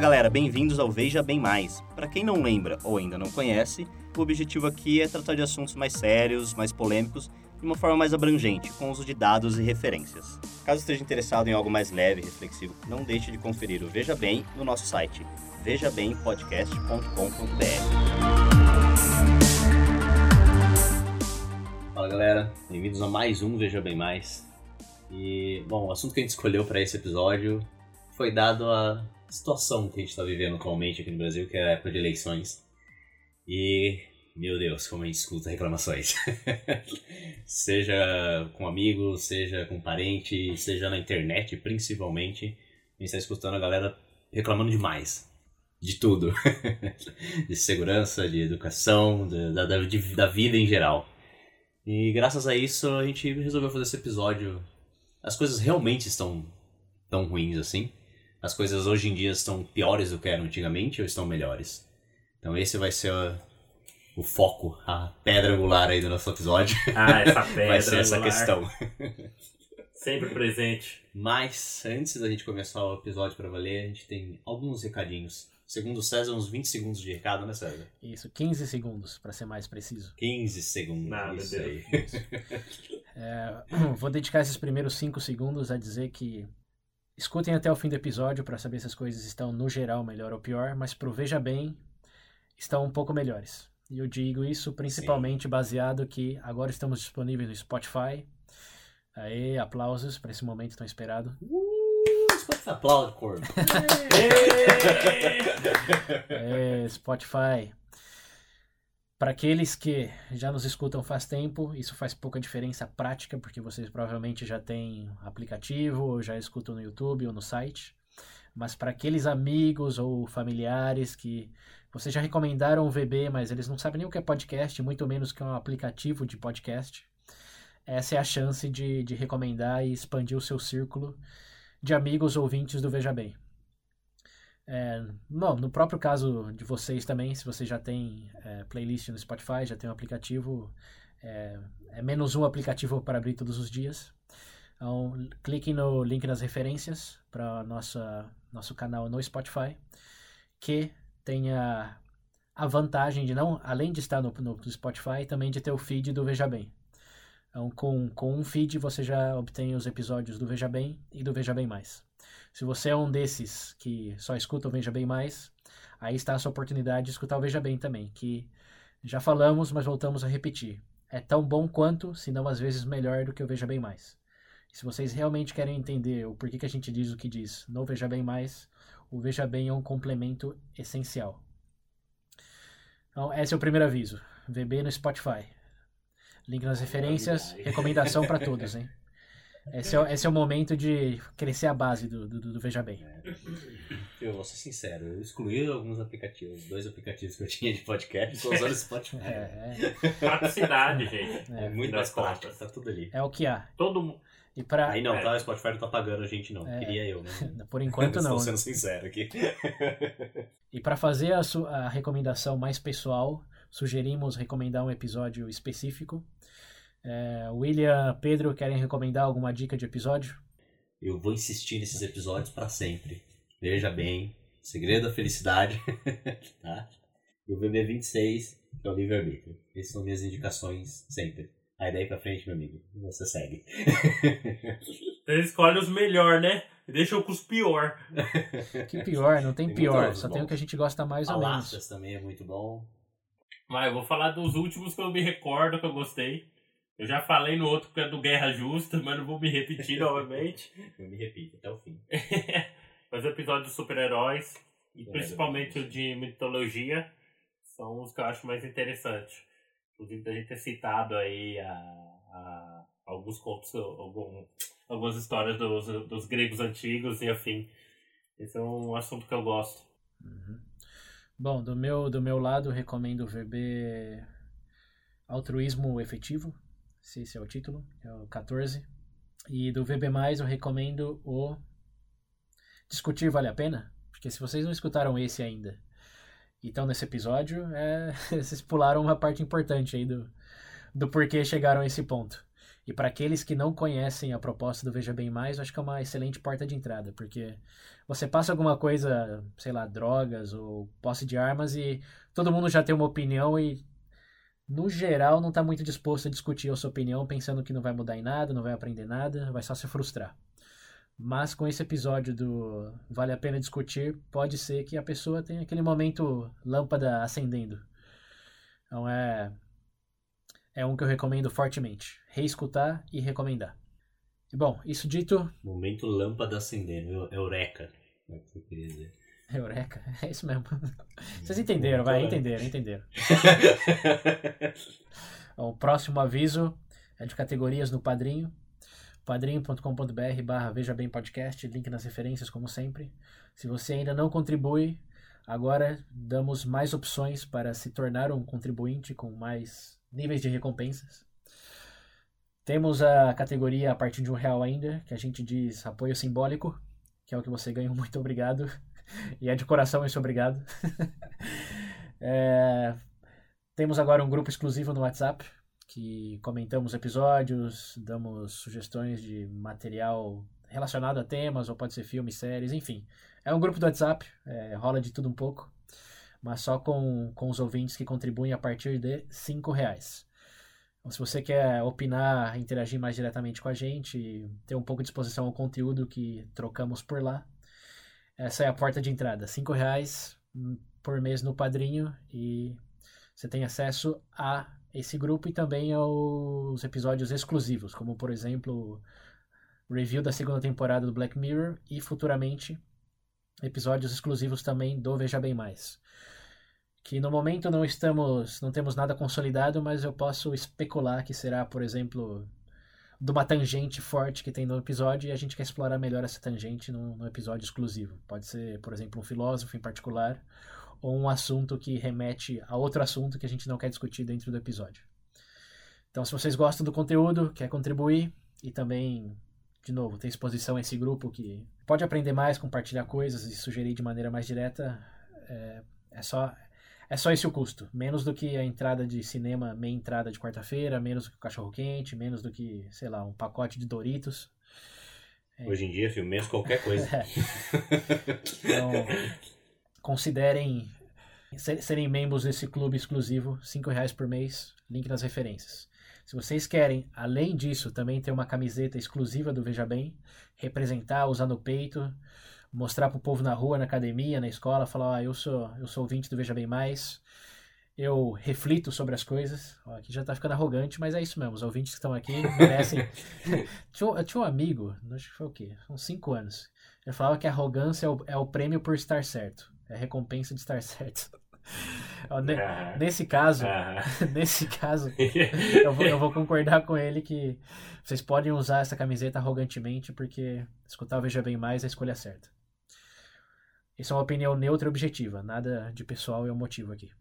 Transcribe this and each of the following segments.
galera, bem-vindos ao Veja Bem Mais. Para quem não lembra ou ainda não conhece, o objetivo aqui é tratar de assuntos mais sérios, mais polêmicos, de uma forma mais abrangente, com uso de dados e referências. Caso esteja interessado em algo mais leve e reflexivo, não deixe de conferir o Veja Bem no nosso site vejabempodcast.com.br. Fala galera, bem-vindos a mais um Veja Bem Mais. E, bom, o assunto que a gente escolheu para esse episódio foi dado a situação que a gente está vivendo atualmente aqui no Brasil, que é a época de eleições. E, meu Deus, como a gente escuta reclamações. seja com amigos, seja com parente, seja na internet principalmente. A gente está escutando a galera reclamando demais. De tudo. de segurança, de educação, da, de, da vida em geral. E graças a isso a gente resolveu fazer esse episódio. As coisas realmente estão tão ruins assim as coisas hoje em dia estão piores do que eram antigamente ou estão melhores? Então esse vai ser o, o foco, a pedra angular aí do nosso episódio. Ah, essa pedra vai ser essa angular. questão. Sempre presente. Mas antes da gente começar o episódio para valer, a gente tem alguns recadinhos. Segundo o César, uns 20 segundos de recado, né, César? Isso, 15 segundos, para ser mais preciso. 15 segundos. Nada, isso Deus. aí. É, vou dedicar esses primeiros 5 segundos a dizer que escutem até o fim do episódio para saber se as coisas estão, no geral, melhor ou pior, mas pro Veja Bem, estão um pouco melhores. E eu digo isso principalmente baseado que agora estamos disponíveis no Spotify. Aê, aplausos para esse momento tão esperado. Uh, Spotify aplaude. É, Spotify. Para aqueles que já nos escutam faz tempo, isso faz pouca diferença prática, porque vocês provavelmente já têm aplicativo, ou já escutam no YouTube ou no site. Mas para aqueles amigos ou familiares que vocês já recomendaram o VB, mas eles não sabem nem o que é podcast, muito menos que é um aplicativo de podcast, essa é a chance de, de recomendar e expandir o seu círculo de amigos ouvintes do Veja Bem. É, no próprio caso de vocês também, se você já tem é, playlist no Spotify, já tem um aplicativo, é, é menos um aplicativo para abrir todos os dias. Então, clique no link nas referências para nosso canal no Spotify, que tenha a vantagem de não, além de estar no, no, no Spotify, também de ter o feed do Veja Bem. Então, com, com um feed você já obtém os episódios do Veja Bem e do Veja Bem Mais. Se você é um desses que só escuta o Veja Bem Mais, aí está a sua oportunidade de escutar o Veja Bem também, que já falamos, mas voltamos a repetir. É tão bom quanto, se não às vezes melhor do que o Veja Bem Mais. E se vocês realmente querem entender o porquê que a gente diz o que diz no Veja Bem Mais, o Veja Bem é um complemento essencial. Então, esse é o primeiro aviso. VB no Spotify. Link nas referências, recomendação para todos, hein? Esse é, esse é o momento de crescer a base do, do, do Veja Bem. Eu vou ser sincero, eu excluí alguns aplicativos, dois aplicativos que eu tinha de podcast, estou usando o Spotify. É, Praticidade, gente. É, muito Fim mais das contas. prático, tá tudo ali. é, é o que há. Todo mundo. E pra, Aí não, É. tá? O Spotify não tá pagando a gente, não. É. Queria eu, né? por enquanto Estou não. sendo sincero aqui. E para fazer a, a recomendação mais pessoal, sugerimos recomendar um episódio específico. É, William, Pedro, querem recomendar alguma dica de episódio? Eu vou insistir nesses episódios pra sempre. Veja bem, Segredo da Felicidade, tá? E o BB26, que é o livre-arbítrio. Essas são minhas indicações sempre. Aí daí pra frente, meu amigo, você segue. Você escolhe os melhores, né? Deixa eu com os pior. Que pior, não tem Tem pior, só tem bons. o que a gente gosta mais ou menos. Também é muito bom. Mas eu vou falar dos últimos que eu me recordo que eu gostei. Eu já falei no outro que é do Guerra Justa, mas não vou me repetir novamente. Eu me repito até o fim. Mas episódios de super-heróis, e É, principalmente o de mitologia, são os que eu acho mais interessantes. Inclusive, a gente ter citado aí a, a- alguns contos, algum, algumas histórias dos, dos gregos antigos e afim. Esse é um assunto que eu gosto. Uhum. Bom, do meu, do meu lado, recomendo o VB Altruísmo Efetivo, se esse é o título, é o 14. E do VB+, eu recomendo o Discutir Vale a Pena, porque se vocês não escutaram esse ainda e estão nesse episódio, é, vocês pularam uma parte importante aí do, do porquê chegaram a esse ponto. E para aqueles que não conhecem a proposta do Veja Bem Mais, eu acho que é uma excelente porta de entrada, porque você passa alguma coisa, sei lá, drogas ou posse de armas e todo mundo já tem uma opinião e no geral não está muito disposto a discutir a sua opinião, pensando que não vai mudar em nada, não vai aprender nada, vai só se frustrar. Mas com esse episódio do Vale a Pena Discutir, pode ser que a pessoa tenha aquele momento lâmpada acendendo. Então é, é um que eu recomendo fortemente. Reescutar e recomendar. Bom, isso dito. Momento lâmpada acendendo, eureka. É o que eu queria dizer. Eureka, é isso mesmo. Vocês entenderam, vai, entenderam, entenderam. o próximo aviso é de categorias no Padrinho padrinho.com.br barra Veja Bem Podcast, link nas referências, como sempre. Se você ainda não contribui, agora damos mais opções para se tornar um contribuinte com mais níveis de recompensas. Temos a categoria a partir de um real ainda, que a gente diz apoio simbólico, que é o que você ganha. Muito obrigado. E é de coração esse obrigado. é... Temos agora um grupo exclusivo no WhatsApp, que comentamos episódios, damos sugestões de material relacionado a temas, ou pode ser filmes, séries, enfim. É um grupo do WhatsApp, é, rola de tudo um pouco, mas só com, com os ouvintes que contribuem a partir de cinco reais. Então, se você quer opinar, interagir mais diretamente com a gente, ter um pouco de exposição ao conteúdo que trocamos por lá, essa é a porta de entrada. Cinco reais por mês no Padrinho e você tem acesso a esse grupo e também aos episódios exclusivos, como por exemplo, review da segunda temporada do Black Mirror e futuramente episódios exclusivos também do Veja Bem Mais. Que no momento não estamos, não temos nada consolidado, mas eu posso especular que será, por exemplo, de uma tangente forte que tem no episódio e a gente quer explorar melhor essa tangente no, no episódio exclusivo. Pode ser, por exemplo, um filósofo em particular ou um assunto que remete a outro assunto que a gente não quer discutir dentro do episódio. Então, se vocês gostam do conteúdo, quer contribuir e também, de novo, tem exposição a esse grupo que pode aprender mais, compartilhar coisas e sugerir de maneira mais direta, é, é só é só esse o custo. Menos do que a entrada de cinema, meia entrada de quarta-feira, menos do que o cachorro-quente, menos do que, sei lá, um pacote de Doritos. É. Hoje em dia, filho, menos qualquer coisa. É. Então, considerem serem membros desse clube exclusivo, cinco reais por mês, link nas referências. Se vocês querem, além disso, também ter uma camiseta exclusiva do Veja Bem, representar, usar no peito, mostrar pro povo na rua, na academia, na escola, falar, ah, eu sou, eu sou ouvinte do Veja Bem Mais, eu reflito sobre as coisas. Ó, aqui já tá ficando arrogante, mas é isso mesmo. Os ouvintes que estão aqui merecem. tinha, eu tinha um amigo, acho que foi o quê? Uns cinco anos. Ele falava que arrogância é o, é o prêmio por estar certo. É a recompensa de estar certo. Nesse caso, nesse caso, eu vou, eu vou, concordar com ele que vocês podem usar essa camiseta arrogantemente porque escutar o Veja Bem Mais é a escolha certa. Isso é uma opinião neutra e objetiva, nada de pessoal e motivo aqui.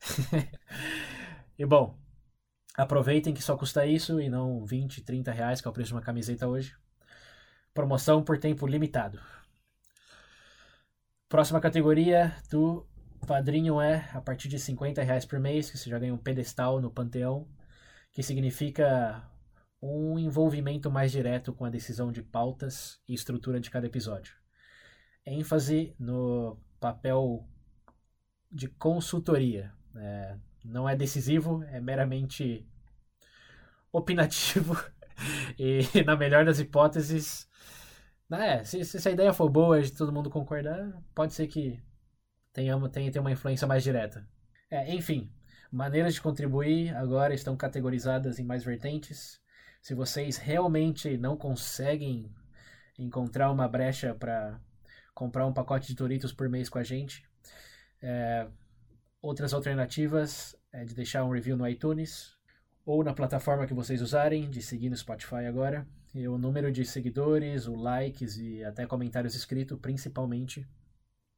e bom, aproveitem que só custa isso e não 20, 30 reais, que é o preço de uma camiseta hoje. Promoção por tempo limitado. Próxima categoria do padrinho é a partir de 50 reais por mês, que você já ganha um pedestal no Panteão, que significa um envolvimento mais direto com a decisão de pautas e estrutura de cada episódio. Ênfase no papel de consultoria. É, não é decisivo, é meramente opinativo e, na melhor das hipóteses, é, se, se a ideia for boa e todo mundo concordar, pode ser que tenha, tenha, tenha uma influência mais direta. É, enfim, maneiras de contribuir agora estão categorizadas em mais vertentes. Se vocês realmente não conseguem encontrar uma brecha para comprar um pacote de Doritos por mês com a gente, é, outras alternativas é de deixar um review no iTunes ou na plataforma que vocês usarem, de seguir no Spotify agora. E o número de seguidores, o likes e até comentários escritos, principalmente,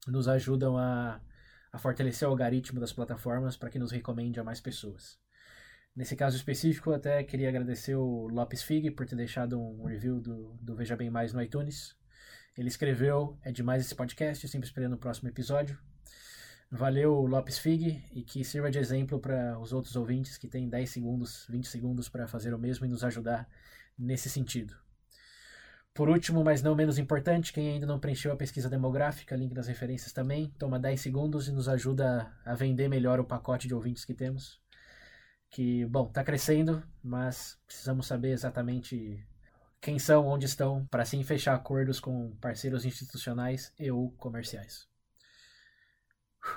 nos ajudam a, a fortalecer o algoritmo das plataformas para que nos recomende a mais pessoas. Nesse caso específico, até queria agradecer o Lopes Fig por ter deixado um review do, do Veja Bem Mais no iTunes. Ele escreveu: É demais esse podcast, sempre esperando o próximo episódio. Valeu, Lopes Fig, e que sirva de exemplo para os outros ouvintes que têm 10 segundos, 20 segundos para fazer o mesmo e nos ajudar nesse sentido. Por último, mas não menos importante, quem ainda não preencheu a pesquisa demográfica, link nas referências também, toma 10 segundos e nos ajuda a vender melhor o pacote de ouvintes que temos. Que, bom, está crescendo, mas precisamos saber exatamente quem são, onde estão, para assim fechar acordos com parceiros institucionais e ou comerciais.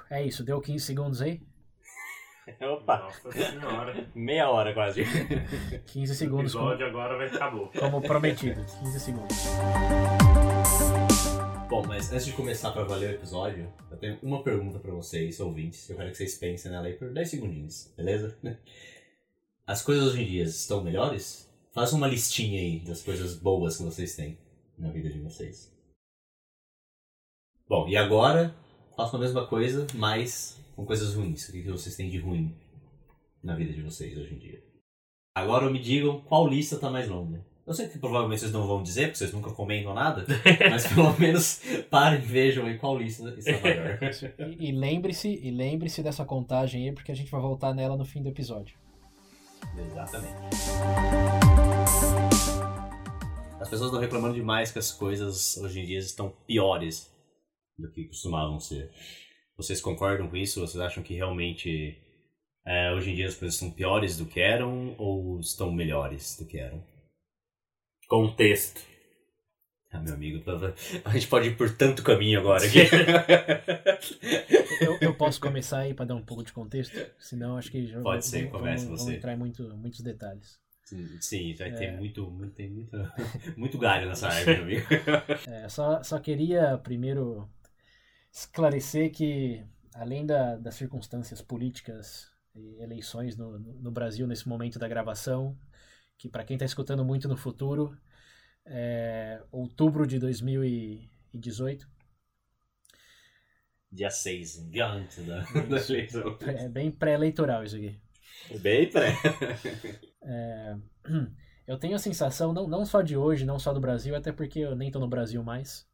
É isso, deu 15 segundos aí? Opa! Nossa senhora. Meia hora quase. 15 O segundos como, episódio agora vai acabou. como prometido. 15 segundos. Bom, mas antes de começar pra valer o episódio, eu tenho uma pergunta pra vocês, ouvintes. Eu quero que vocês pensem nela aí por 10 segundinhos, beleza? As coisas hoje em dia estão melhores? Faça uma listinha aí das coisas boas que vocês têm na vida de vocês. Bom, e agora façam a mesma coisa, mas com coisas ruins. O que que vocês têm de ruim na vida de vocês hoje em dia? Agora me digam qual lista tá mais longa. Eu sei que provavelmente vocês não vão dizer, porque vocês nunca comentam nada, mas pelo menos parem e vejam aí qual lista está maior. E, e lembre-se, e lembre-se dessa contagem aí, porque a gente vai voltar nela no fim do episódio. Exatamente. As pessoas estão reclamando demais que as coisas hoje em dia estão piores do que costumavam ser. Vocês concordam com isso? Vocês acham que realmente é, hoje em dia as coisas estão piores do que eram ou estão melhores do que eram? Contexto. Ah, meu amigo, a gente pode ir por tanto caminho agora aqui. Eu, eu posso começar aí para dar um pouco de contexto? Senão acho que já Pode vamos- ser, comece vamos, você. entrar em muito, muitos detalhes. Sim, vai É. ter muito, muito, tem muito, muito galho nessa árvore, meu amigo. É, só, só queria primeiro esclarecer que, além da, das circunstâncias políticas e eleições no, no Brasil nesse momento da gravação, que para quem está escutando muito no futuro, é outubro de 2018, Dia 6, um dia antes da, da eleição. é bem pré-eleitoral isso aqui. Bem pré. É, eu tenho a sensação, não, não só de hoje, não só do Brasil, até porque eu nem estou no Brasil mais,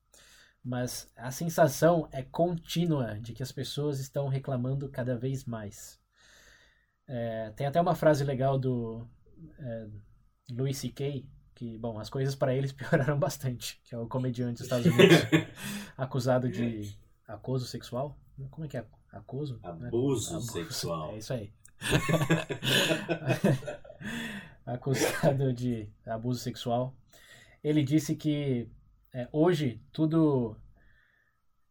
mas a sensação é contínua de que as pessoas estão reclamando cada vez mais. É, tem até uma frase legal do é, Louis C.K., que, bom, as coisas para eles pioraram bastante, que é o comediante dos Estados Unidos, acusado de acoso sexual. Como é que é? Acoso? Abuso sexual. É isso aí. acusado de abuso sexual. Ele disse que é, hoje tudo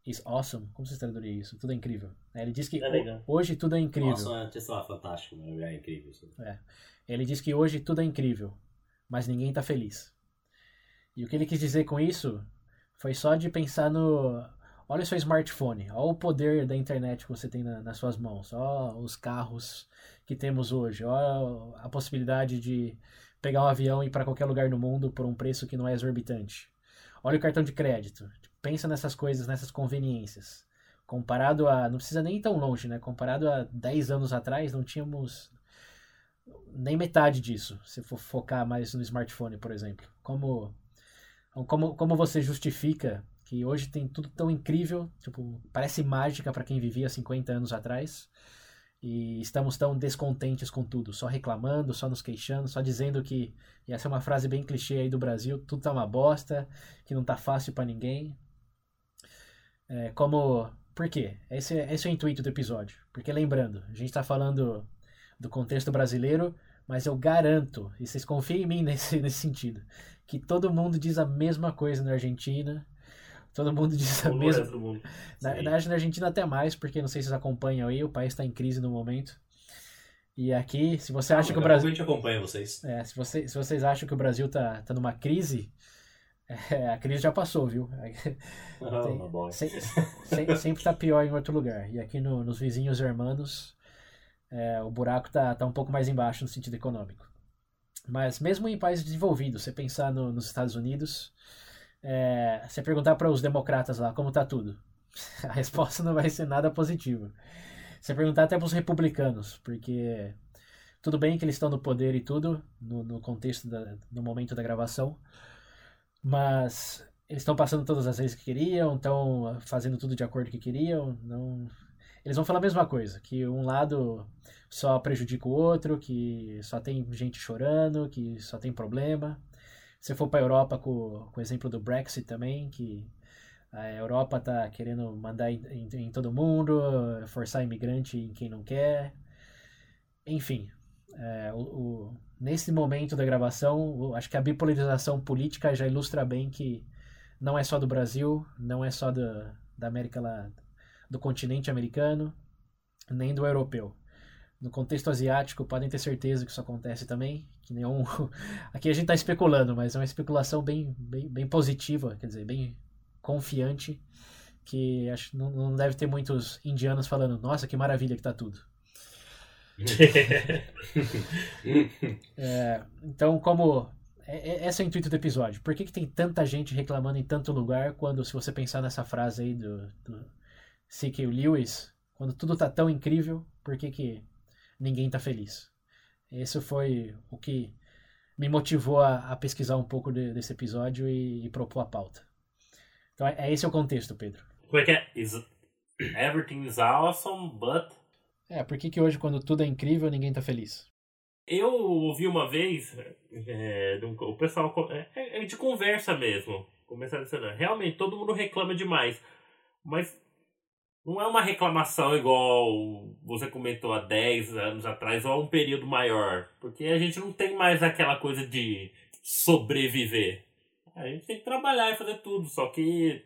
is awesome. Como vocês traduziriam isso? Tudo é incrível. É, Ele disse que É hoje tudo é incrível. Nossa, é, sei lá, fantástico, né? é incrível isso. Ele diz que hoje tudo é incrível, mas ninguém tá feliz. E o que ele quis dizer com isso foi só de pensar no. Olha o seu smartphone, olha o poder da internet que você tem na- nas suas mãos, olha os carros que temos hoje, olha a possibilidade de pegar um avião e ir para qualquer lugar no mundo por um preço que não é exorbitante. Olha o cartão de crédito. Pensa nessas coisas, nessas conveniências. Comparado a. Não precisa nem ir tão longe, né? Comparado a 10 anos atrás, não tínhamos nem metade disso, se for focar mais no smartphone, por exemplo. Como, como, como você justifica que hoje tem tudo tão incrível, tipo, parece mágica para quem vivia 50 anos atrás, e estamos tão descontentes com tudo, só reclamando, só nos queixando, só dizendo que, e essa é uma frase bem clichê aí do Brasil, tudo tá uma bosta, que não tá fácil para ninguém. É, como, por quê? Esse, é- esse é o intuito do episódio, porque lembrando, a gente tá falando do contexto brasileiro, mas eu garanto, e vocês confiem em mim nesse, nesse sentido, que todo mundo diz a mesma coisa na Argentina, todo mundo diz a mesma. mundo. Na, Sim. na Argentina, até mais, porque não sei se vocês acompanham aí, o país está em crise no momento. E aqui, se você acha que o Brasil. A gente acompanha vocês. É, se, você, se vocês acham que o Brasil tá, tá numa crise, é, a crise já passou, viu? Ah, Tem- uma boa. Se- se- sempre tá pior em outro lugar. E aqui no- nos vizinhos hermanos, é, o buraco tá, tá um pouco mais embaixo no sentido econômico. Mas mesmo em países desenvolvidos, você pensar no- nos Estados Unidos, é, você perguntar para os democratas lá como tá tudo, a resposta não vai ser nada positiva. Você perguntar até para os republicanos, porque tudo bem que eles estão no poder e tudo, no, no contexto, da, no momento da gravação, mas eles estão passando todas as leis que queriam, estão fazendo tudo de acordo que queriam. Não... eles vão falar a mesma coisa, que um lado só prejudica o outro, que só tem gente chorando, que só tem problema. Se for para a Europa com, com o exemplo do Brexit também, que a Europa tá querendo mandar em, em, em todo mundo, forçar imigrante em quem não quer. Enfim, é, o, o, nesse momento da gravação, acho que a bipolarização política já ilustra bem que não é só do Brasil, não é só do, da América lá, do continente americano, nem do europeu. No contexto asiático, podem ter certeza que isso acontece também. Que nenhum... Aqui a gente está especulando, mas é uma especulação bem, bem, bem positiva, quer dizer, bem confiante. Que acho não, não deve ter muitos indianos falando: Nossa, que maravilha que tá tudo. é, então, como é, é, esse é o intuito do episódio. Por que, que tem tanta gente reclamando em tanto lugar quando, se você pensar nessa frase aí do, do C.K. Lewis, quando tudo tá tão incrível, por que, que ninguém tá feliz? Esse foi o que me motivou a, a pesquisar um pouco de, desse episódio e, e, propor a pauta. Então, é, é esse é o contexto, Pedro. Como é que é? Is, everything is awesome, but... É, por que, que hoje, quando tudo é incrível, ninguém tá feliz? Eu ouvi uma vez, é, o pessoal, é, é de conversa mesmo, começar a dizer, realmente todo mundo reclama demais, mas não é uma reclamação igual você comentou há 10 anos atrás ou há um período maior, porque a gente não tem mais aquela coisa de sobreviver. A gente tem que trabalhar e fazer tudo, só que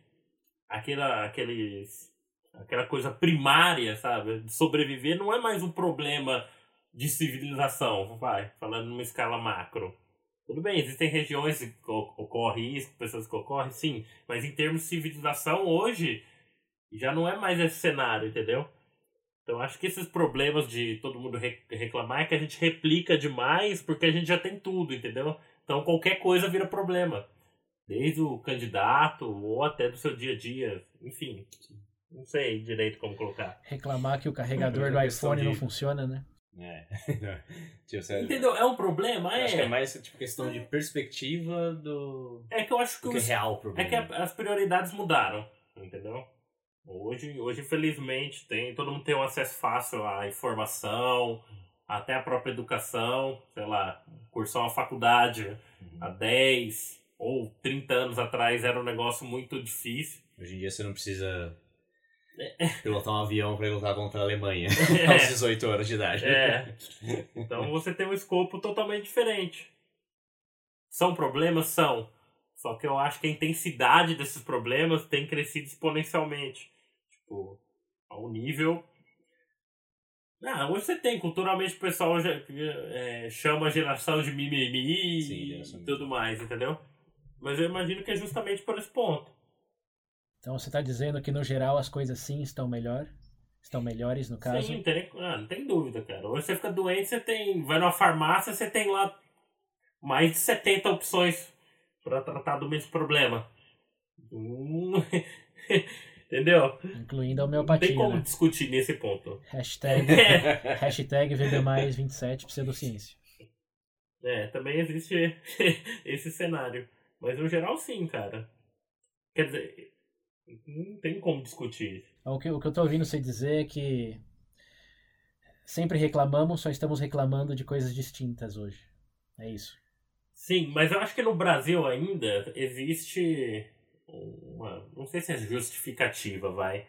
aquela, aqueles, aquela coisa primária, sabe, de sobreviver não é mais um problema de civilização, vai, falando numa escala macro. Tudo bem, existem regiões que ocorre isso, pessoas que ocorrem, sim, mas em termos de civilização, hoje já não é mais esse cenário, entendeu? Então acho que esses problemas de todo mundo reclamar é que a gente replica demais porque a gente já tem tudo, entendeu? Então qualquer coisa vira problema. Desde o candidato ou até do seu dia a dia, enfim. Não sei direito como colocar. Reclamar que o carregador do iPhone de... não funciona, né? É. Entendeu? É um problema, é. Acho que é mais tipo questão de perspectiva do. É que eu acho que, o que é real o problema. É que as prioridades mudaram, entendeu? Hoje, hoje, infelizmente, tem, todo mundo tem um acesso fácil à informação, até à própria educação, sei lá, cursar uma faculdade uhum. há 10 ou 30 anos atrás era um negócio muito difícil. Hoje em dia você não precisa pilotar um avião para lutar contra a Alemanha é. aos 18 anos de idade. É. Então você tem um escopo totalmente diferente. São problemas? São. Só que eu acho que a intensidade desses problemas tem crescido exponencialmente. Tipo, ao nível. Ah, hoje você tem, culturalmente o pessoal já, é, chama a geração de mimimi Sim, e tudo mais, entendeu? Mas eu imagino que é justamente por esse ponto. Então você está dizendo que no geral as coisas sim estão melhor? Estão melhores no caso? Sim, tem, ah, não tem dúvida, cara. Hoje você fica doente, você tem. Vai numa farmácia, você tem lá mais de 70 opções para tratar do mesmo problema. Hum, entendeu? Incluindo a homeopatia. Não tem como né? discutir nesse ponto. Hashtag, hashtag mais 27 pseudociência. É, também existe esse cenário. Mas no geral sim, cara. Quer dizer, não tem como discutir. O que, o que eu tô ouvindo você dizer é que sempre reclamamos, só estamos reclamando de coisas distintas hoje. É isso. Sim, mas eu acho que no Brasil ainda existe uma. Não sei se é justificativa, vai.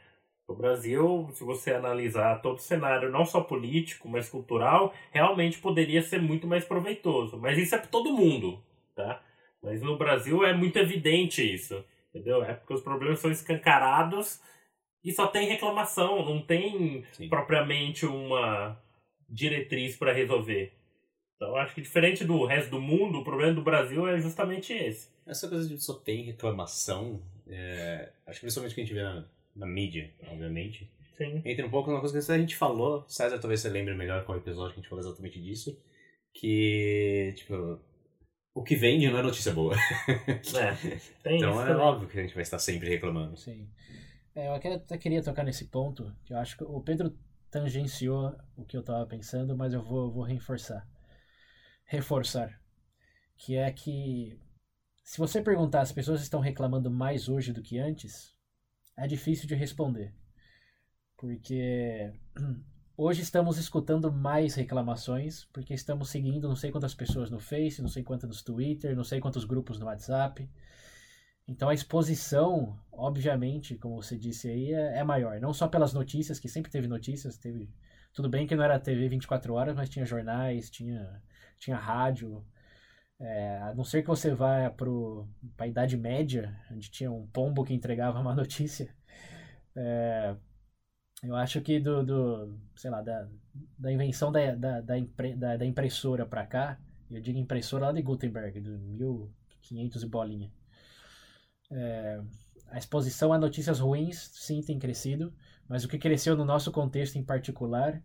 No Brasil, se você analisar todo o cenário, não só político, mas cultural, realmente poderia ser muito mais proveitoso. Mas isso é para todo mundo, tá? Mas no Brasil é muito evidente isso. Entendeu? É porque os problemas são escancarados e só tem reclamação, não tem Sim. propriamente uma diretriz para resolver. Então, acho que diferente do resto do mundo, o problema do Brasil é justamente esse. Essa coisa de só tem reclamação, é, acho que principalmente que a gente vê na, na mídia, obviamente. Sim. Entra um pouco numa coisa que a gente falou, César talvez você lembre melhor qual episódio que a gente falou exatamente disso, que, tipo, o que vende não é notícia boa. É, tem então isso é também. óbvio que a gente vai estar sempre reclamando. Sim. É, eu até queria tocar nesse ponto, que eu acho que o Pedro tangenciou o que eu estava pensando, mas eu vou, vou reforçar. Reforçar. Que é que se você perguntar as pessoas estão reclamando mais hoje do que antes, é difícil de responder. porque hoje estamos escutando mais reclamações, porque estamos seguindo não sei quantas pessoas no Face, não sei quantas no Twitter, não sei quantos grupos no WhatsApp. Então a exposição, obviamente, como você disse aí, é, é maior. Não só pelas notícias, que sempre teve notícias, teve. Tudo bem que não era TV 24 horas, mas tinha jornais, tinha, tinha rádio. É, a não ser que você vá para a Idade Média, onde tinha um pombo que entregava uma notícia. É, eu acho que do, do sei lá, da, da invenção da, da, da, impre, da, da impressora para cá, eu digo impressora lá de Gutenberg, do 1500 e bolinha. É, a exposição a notícias ruins, sim, tem crescido, mas o que cresceu no nosso contexto em particular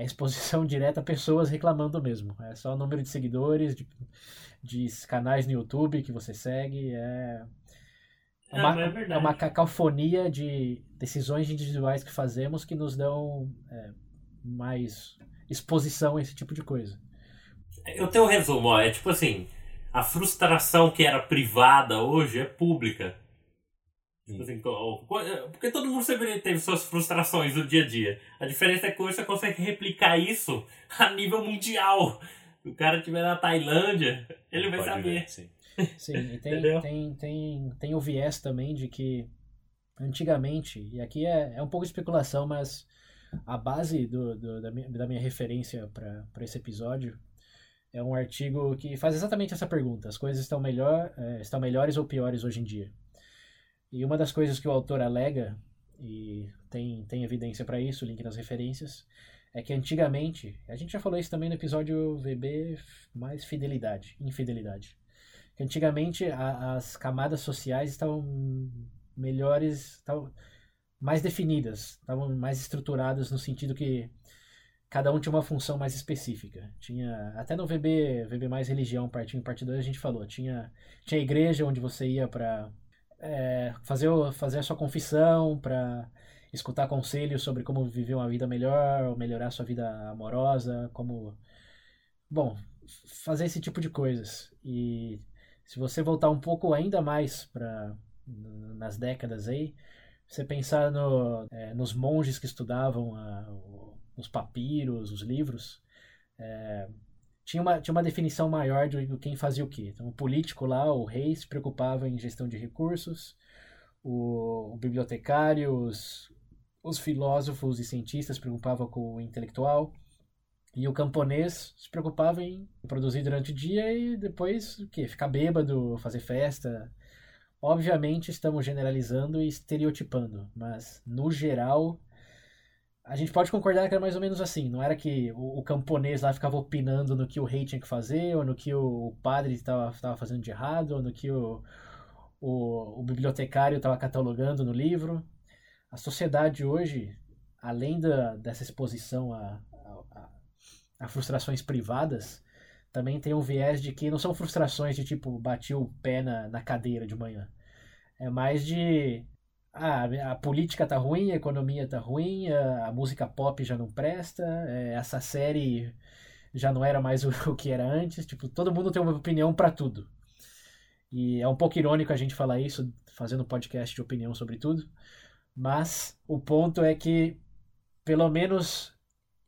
é exposição direta a pessoas reclamando mesmo. É só o número de seguidores, de, de canais no YouTube que você segue, é, é, uma, é, é, uma cacofonia de decisões individuais que fazemos que nos dão é, mais exposição a esse tipo de coisa. Eu tenho um resumo, ó, é tipo assim, a frustração que era privada hoje é pública. Tipo assim, porque todo mundo sempre teve suas frustrações no dia a dia. A diferença é que hoje você consegue replicar isso a nível mundial. Se o cara estiver na Tailândia, ele vai saber. Ver, sim. sim, e tem, tem, tem, tem o viés também de que antigamente, e aqui é, é um pouco de especulação, mas a base do, do da, minha, da minha referência para esse episódio é um artigo que faz exatamente essa pergunta: as coisas estão, melhor, é, estão melhores ou piores hoje em dia? E uma das coisas que o autor alega, e tem, tem evidência para isso, link nas referências, é que antigamente, a gente já falou isso também no episódio VB mais fidelidade, infidelidade. Que antigamente a, as camadas sociais estavam melhores, estavam mais definidas, estavam mais estruturadas no sentido que cada um tinha uma função mais específica. Tinha até no VB, VB mais religião, partindo parte 2 a gente falou, tinha tinha igreja onde você ia para é, fazer fazer a sua confissão, para escutar conselhos sobre como viver uma vida melhor, ou melhorar sua vida amorosa, como bom, fazer esse tipo de coisas. E se você voltar um pouco ainda mais para nas décadas aí, você pensar no, é, nos monges que estudavam a, os papiros, os livros, é, tinha, uma, tinha uma definição maior de, quem fazia o quê. Então, o político lá, o rei, se preocupava em gestão de recursos, o, o bibliotecário, os, os filósofos e cientistas se preocupavam com o intelectual, e o camponês se preocupava em produzir durante o dia e depois o quê? Ficar bêbado, fazer festa. Obviamente estamos generalizando e estereotipando, mas no geral a gente pode concordar que era mais ou menos assim. Não era que o, o camponês lá ficava opinando no que o rei tinha que fazer, ou no que o, padre estava fazendo de errado, ou no que o, o, o bibliotecário estava catalogando no livro. A sociedade hoje, além da, dessa exposição a, a, a, frustrações privadas, também tem um viés de que não são frustrações de tipo, bati o pé na, na cadeira de manhã. É mais de ah, a política tá ruim, a economia tá ruim, a, a música pop já não presta, é, essa série já não era mais o, o, que era antes. Tipo, todo mundo tem uma opinião para tudo. E é um pouco irônico a gente falar isso, fazendo podcast de opinião sobre tudo. Mas o ponto é que, pelo menos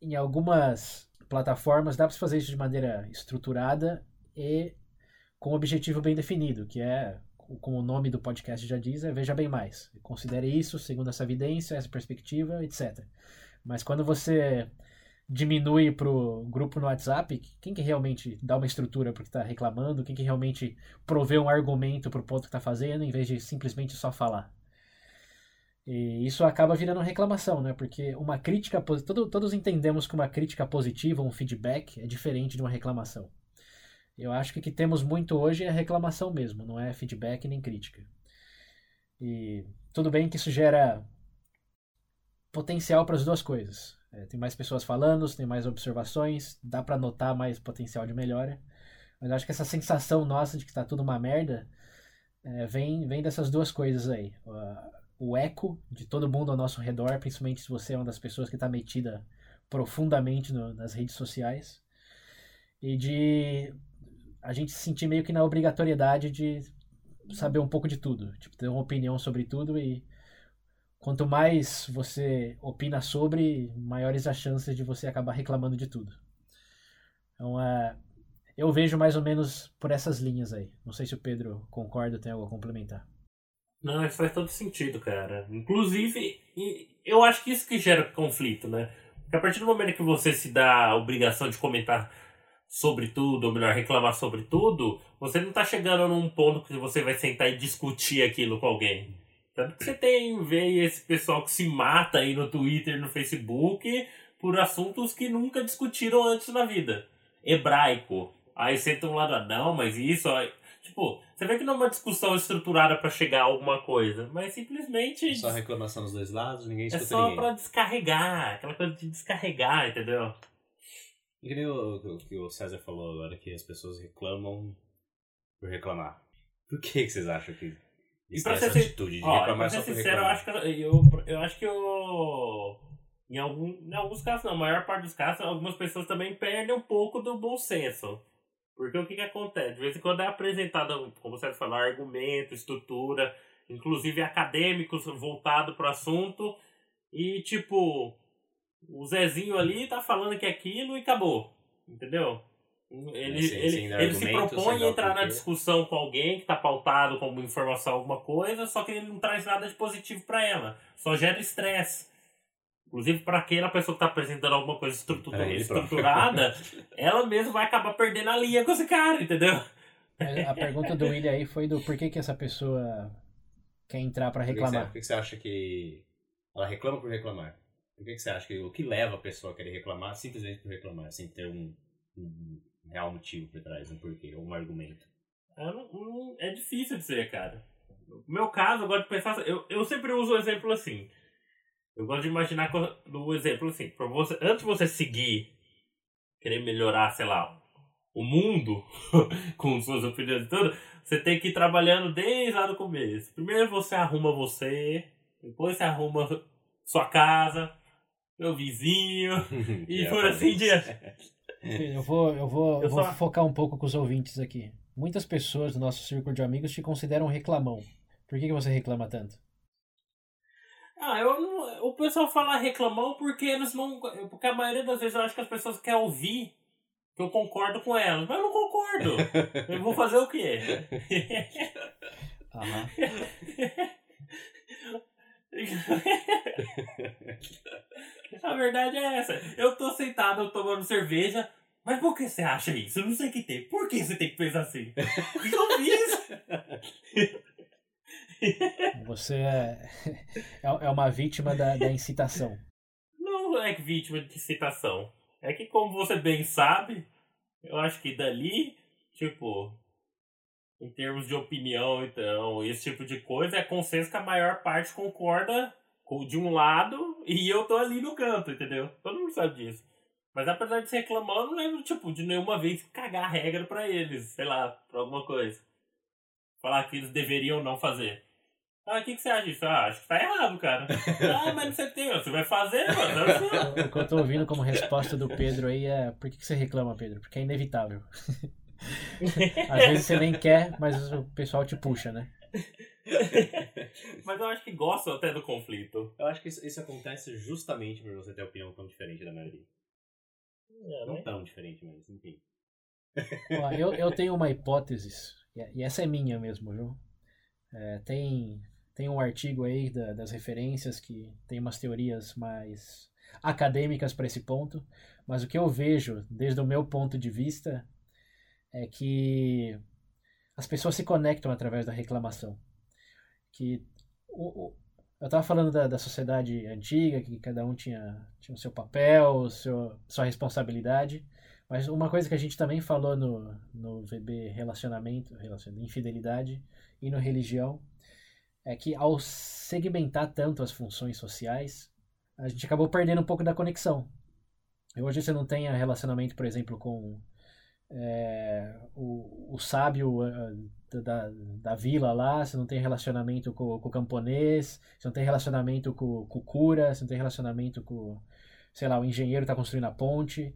em algumas plataformas, dá para fazer isso de maneira estruturada e com um objetivo bem definido, que é como o nome do podcast já diz, é Veja Bem Mais. Considere isso segundo essa evidência, essa perspectiva, etc. Mas quando você diminui para o grupo no WhatsApp, quem que realmente dá uma estrutura para o que está reclamando, quem que realmente provê um argumento para o ponto que está fazendo, em vez de simplesmente só falar. E isso acaba virando reclamação, né? Porque uma crítica, todo, todos entendemos que uma crítica positiva, um feedback, é diferente de uma reclamação. Eu acho que o que temos muito hoje é reclamação mesmo, não é feedback nem crítica. E tudo bem que isso gera potencial para as duas coisas. É, tem mais pessoas falando, tem mais observações, dá para notar mais potencial de melhora. Mas eu acho que essa sensação nossa de que está tudo uma merda é, vem, vem dessas duas coisas aí. O, o eco de todo mundo ao nosso redor, principalmente se você é uma das pessoas que está metida profundamente no, nas redes sociais. E de a gente se sentir meio que na obrigatoriedade de saber um pouco de tudo, tipo, ter uma opinião sobre tudo e quanto mais você opina sobre, maiores as chances de você acabar reclamando de tudo. Então, é, eu vejo mais ou menos por essas linhas aí. Não sei se o Pedro concorda ou tem algo a complementar. Não, isso faz todo sentido, cara. Inclusive, eu acho que isso que gera conflito, né? Porque a partir do momento que você se dá a obrigação de comentar sobre tudo, ou melhor, reclamar sobre tudo, você não tá chegando num ponto que você vai sentar e discutir aquilo com alguém. Tanto que você tem, vê esse pessoal que se mata aí no Twitter, no Facebook, por assuntos que nunca discutiram antes na vida. Hebraico. Aí senta um lado, ah, não, mas isso. Aí, tipo, você vê que não é uma discussão estruturada para chegar a alguma coisa, mas simplesmente. É só reclamação dos dois lados, ninguém escuta É só pra descarregar, aquela coisa de descarregar, entendeu? Nem o, o que o César falou agora, que as pessoas reclamam por reclamar. Por que, que vocês acham que isso ser essa sin- atitude de Ó, reclamar só ser por sincero, eu reclamar? acho que eu, eu acho que eu, em, algum, em alguns casos, não, a maior parte dos casos, algumas pessoas também perdem um pouco do bom senso. Porque o que, que acontece? De vez em quando é apresentado, como você falou, argumento, estrutura, inclusive acadêmicos voltado pro assunto, e tipo, o Zezinho ali tá falando que é aquilo e acabou. Entendeu? Ele, Sem- ele, dar ele se propõe a entrar na discussão com alguém que tá pautado como informação alguma coisa, só que ele não traz nada de positivo para ela. Só gera estresse. Inclusive, para aquela pessoa que tá apresentando alguma coisa estrutu- Pra ele próprio. estruturada, ela mesma vai acabar perdendo a linha com esse cara, entendeu? Mas A pergunta do William aí foi do por que, que essa pessoa quer entrar pra Por que que você- reclamar. Por que que você acha que ela reclama por reclamar? Por que que você acha que o que leva a pessoa a querer reclamar simplesmente por reclamar, sem ter um, um real motivo por trás, um porquê, ou um argumento? Não- é difícil dizer, cara. No meu caso, eu gosto de pensar. Eu, eu sempre uso o exemplo assim. Eu gosto de imaginar no exemplo assim. Você, antes de você seguir, querer melhorar, sei lá, o mundo, com suas opiniões e tudo, você tem que ir trabalhando desde lá no começo. Primeiro você arruma você, depois você arruma sua casa, seu vizinho, e É, por assim diante. Eu vou, eu vou, eu Eu vou só- focar um pouco com os ouvintes aqui. Muitas pessoas do nosso círculo de amigos te consideram reclamão. Por que, que você reclama tanto? Ah, eu não, o pessoal fala reclamão porque eles não. Porque a maioria das vezes eu acho que as pessoas querem ouvir que eu concordo com elas. Mas eu não concordo. Eu vou fazer o quê? Aham. a verdade é essa. Eu tô sentado tomando cerveja. Mas por que você acha isso? Eu não sei o que tem. Por que você tem que pensar assim? O que eu fiz? Você é, é é uma vítima da, da incitação. Não é vítima de citação. É que, como você bem sabe, eu acho que dali, tipo, em termos de opinião, então, esse tipo de coisa, é consenso que a maior parte concorda com- de um lado e eu tô ali no canto, entendeu? Todo mundo sabe disso. Mas apesar de ser reclamar, eu não lembro, tipo, de nenhuma vez cagar a regra pra eles, sei lá, pra alguma coisa. Falar que eles deveriam não fazer. Ah, o que, que você acha disso? Ah, acho que tá errado, cara. ah, mas não sei o que tem, você vai fazer, mano. é. O que eu tô ouvindo como resposta do Pedro aí é por que, que você reclama, Pedro? Porque é inevitável. Às vezes você nem quer, mas o pessoal te puxa, né? Mas eu acho que gostam até do conflito. Eu acho que isso, isso acontece justamente por você ter opinião tão diferente da maioria. É, Não tão diferente, mas enfim. Ó, eu, eu tenho uma hipótese, e e essa é minha mesmo, viu? É, tem, tem um artigo aí da- das referências que tem umas teorias mais acadêmicas para esse ponto, mas o que eu vejo, desde o meu ponto de vista, é que as pessoas se conectam através da reclamação. Que o, o- eu estava falando da, da sociedade antiga, que cada um tinha, tinha o seu papel, o seu, sua responsabilidade. Mas uma coisa que a gente também falou no, no VB relacionamento, relacionamento, infidelidade e no religião, é que ao segmentar tanto as funções sociais, a gente acabou perdendo um pouco da conexão. Hoje você não tem relacionamento, por exemplo, com é, o, o sábio eh, da, da vila lá, você não tem relacionamento com, com o camponês, você não tem relacionamento com, com o cura, você não tem relacionamento com, sei lá, o engenheiro está construindo a ponte.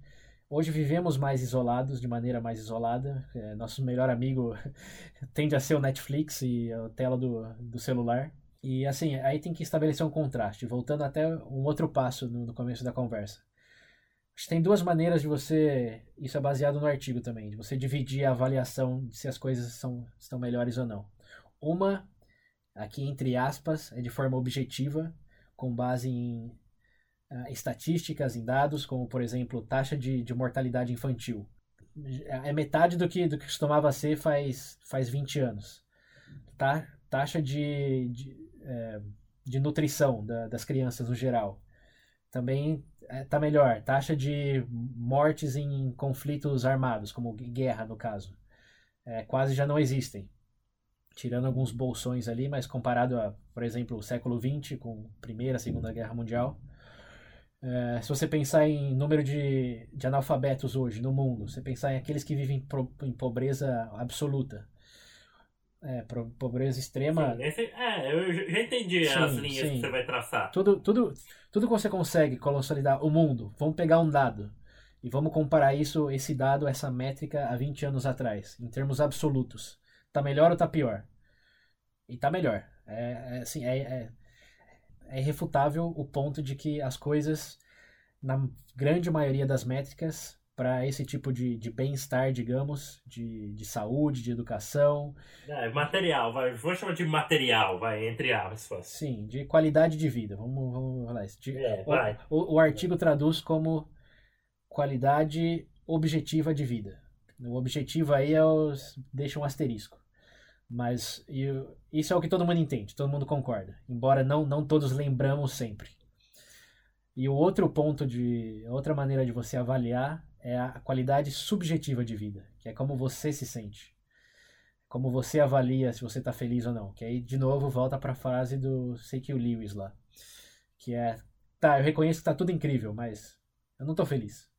Hoje vivemos mais isolados, de maneira mais isolada. É, nosso melhor amigo tende a ser o Netflix e a tela do, do celular. E assim, aí tem que estabelecer um contraste, voltando até um outro passo no, no começo da conversa. Acho que tem duas maneiras de você. Isso é baseado no artigo também, de você dividir a avaliação de se as coisas são, estão melhores ou não. Uma, aqui entre aspas, é de forma objetiva, com base em uh, estatísticas, em dados, como por exemplo taxa de, de mortalidade infantil. É metade do que, do que costumava ser faz, faz 20 anos. Tá? Taxa de, de, é, de nutrição da, das crianças no geral. Também é, melhor. Taxa de mortes em conflitos armados, como guerra no caso. É, quase já não existem tirando alguns bolsões ali, mas comparado a, por exemplo, o século XX, com Primeira, Segunda Guerra Mundial, é, se você pensar em número de, de analfabetos hoje no mundo, você pensar em aqueles que vivem pro, em pobreza absoluta, é, pobreza extrema. Sim, esse, é, eu já entendi sim, as linhas sim. que você vai traçar. Tudo, tudo, tudo que você consegue consolidar o mundo, vamos pegar um dado e vamos comparar isso, esse dado, essa métrica há 20 anos atrás, em termos absolutos. Tá melhor ou tá pior? E tá melhor. É, é assim, é, é, é irrefutável o ponto de que as coisas, na grande maioria das métricas, para esse tipo de, de bem-estar, digamos, de, de saúde, de educação. É, material, vai, vou chamar de material, vai, entre aspas. Sim, de qualidade de vida. Vamos, vamos falar isso. De, é, vai. O, o artigo traduz como qualidade objetiva de vida. O objetivo aí é os, deixa um asterisco. Mas eu, isso é o que todo mundo entende, todo mundo concorda. Embora não, não todos lembramos sempre. E o outro ponto de. outra maneira de você avaliar é a qualidade subjetiva de vida, que é como você se sente. Como você avalia se você está feliz ou não. Que aí, de novo, volta para a frase do C.Q. Lewis lá. Que é: tá, eu reconheço que está tudo incrível, mas eu não estou feliz.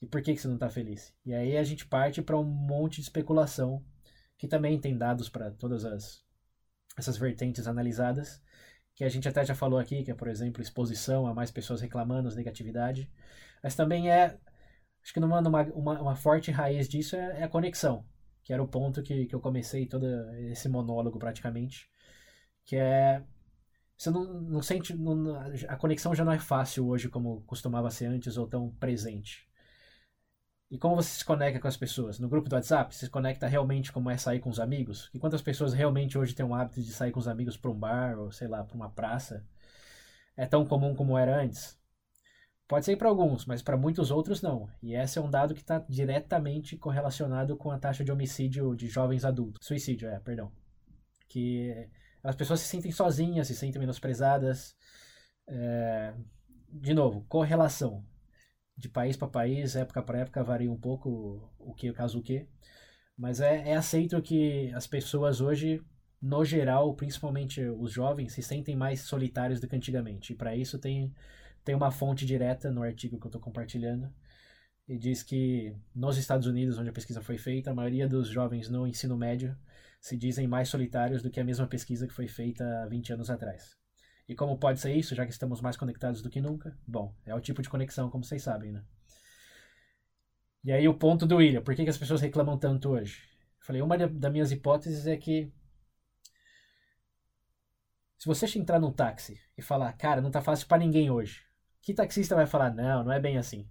E por que, que você não está feliz? E aí a gente parte para um monte de especulação que também tem dados para todas as, essas vertentes analisadas, que a gente até já falou aqui, que é, por exemplo, exposição a mais pessoas reclamando, negatividade, mas também é, acho que numa, uma, uma forte raiz disso é, é, a conexão, que era o ponto que, que eu comecei todo esse monólogo praticamente, que é você não, não sente. Não, a conexão já não é fácil hoje como costumava ser antes ou tão presente. E como você se conecta com as pessoas? No grupo do WhatsApp, você se conecta realmente como é sair com os amigos? E quantas pessoas realmente hoje têm o hábito de sair com os amigos para um bar ou, sei lá, para uma praça? É tão comum como era antes? Pode ser para alguns, mas para muitos outros não. E esse é um dado que está diretamente correlacionado com a taxa de homicídio de jovens adultos. Suicídio, é, perdão. Que as pessoas se sentem sozinhas, se sentem menosprezadas. É... De novo, correlação de país para país, época para época varia um pouco o que, o caso o que. Mas é, é aceito que as pessoas hoje, no geral, principalmente os jovens, se sentem mais solitários do que antigamente. E para isso tem, tem uma fonte direta no artigo que eu estou compartilhando. E diz que nos Estados Unidos, onde a pesquisa foi feita, a maioria dos jovens no ensino médio se dizem mais solitários do que a mesma pesquisa que foi feita há 20 anos atrás. E como pode ser isso, já que estamos mais conectados do que nunca? Bom, é o tipo de conexão, como vocês sabem, né? E aí o ponto do William, por que, que as pessoas reclamam tanto hoje? Eu falei, uma das minhas hipóteses é que se você entrar num táxi e falar, cara, não tá fácil para ninguém hoje, que taxista vai falar, não, não é bem assim.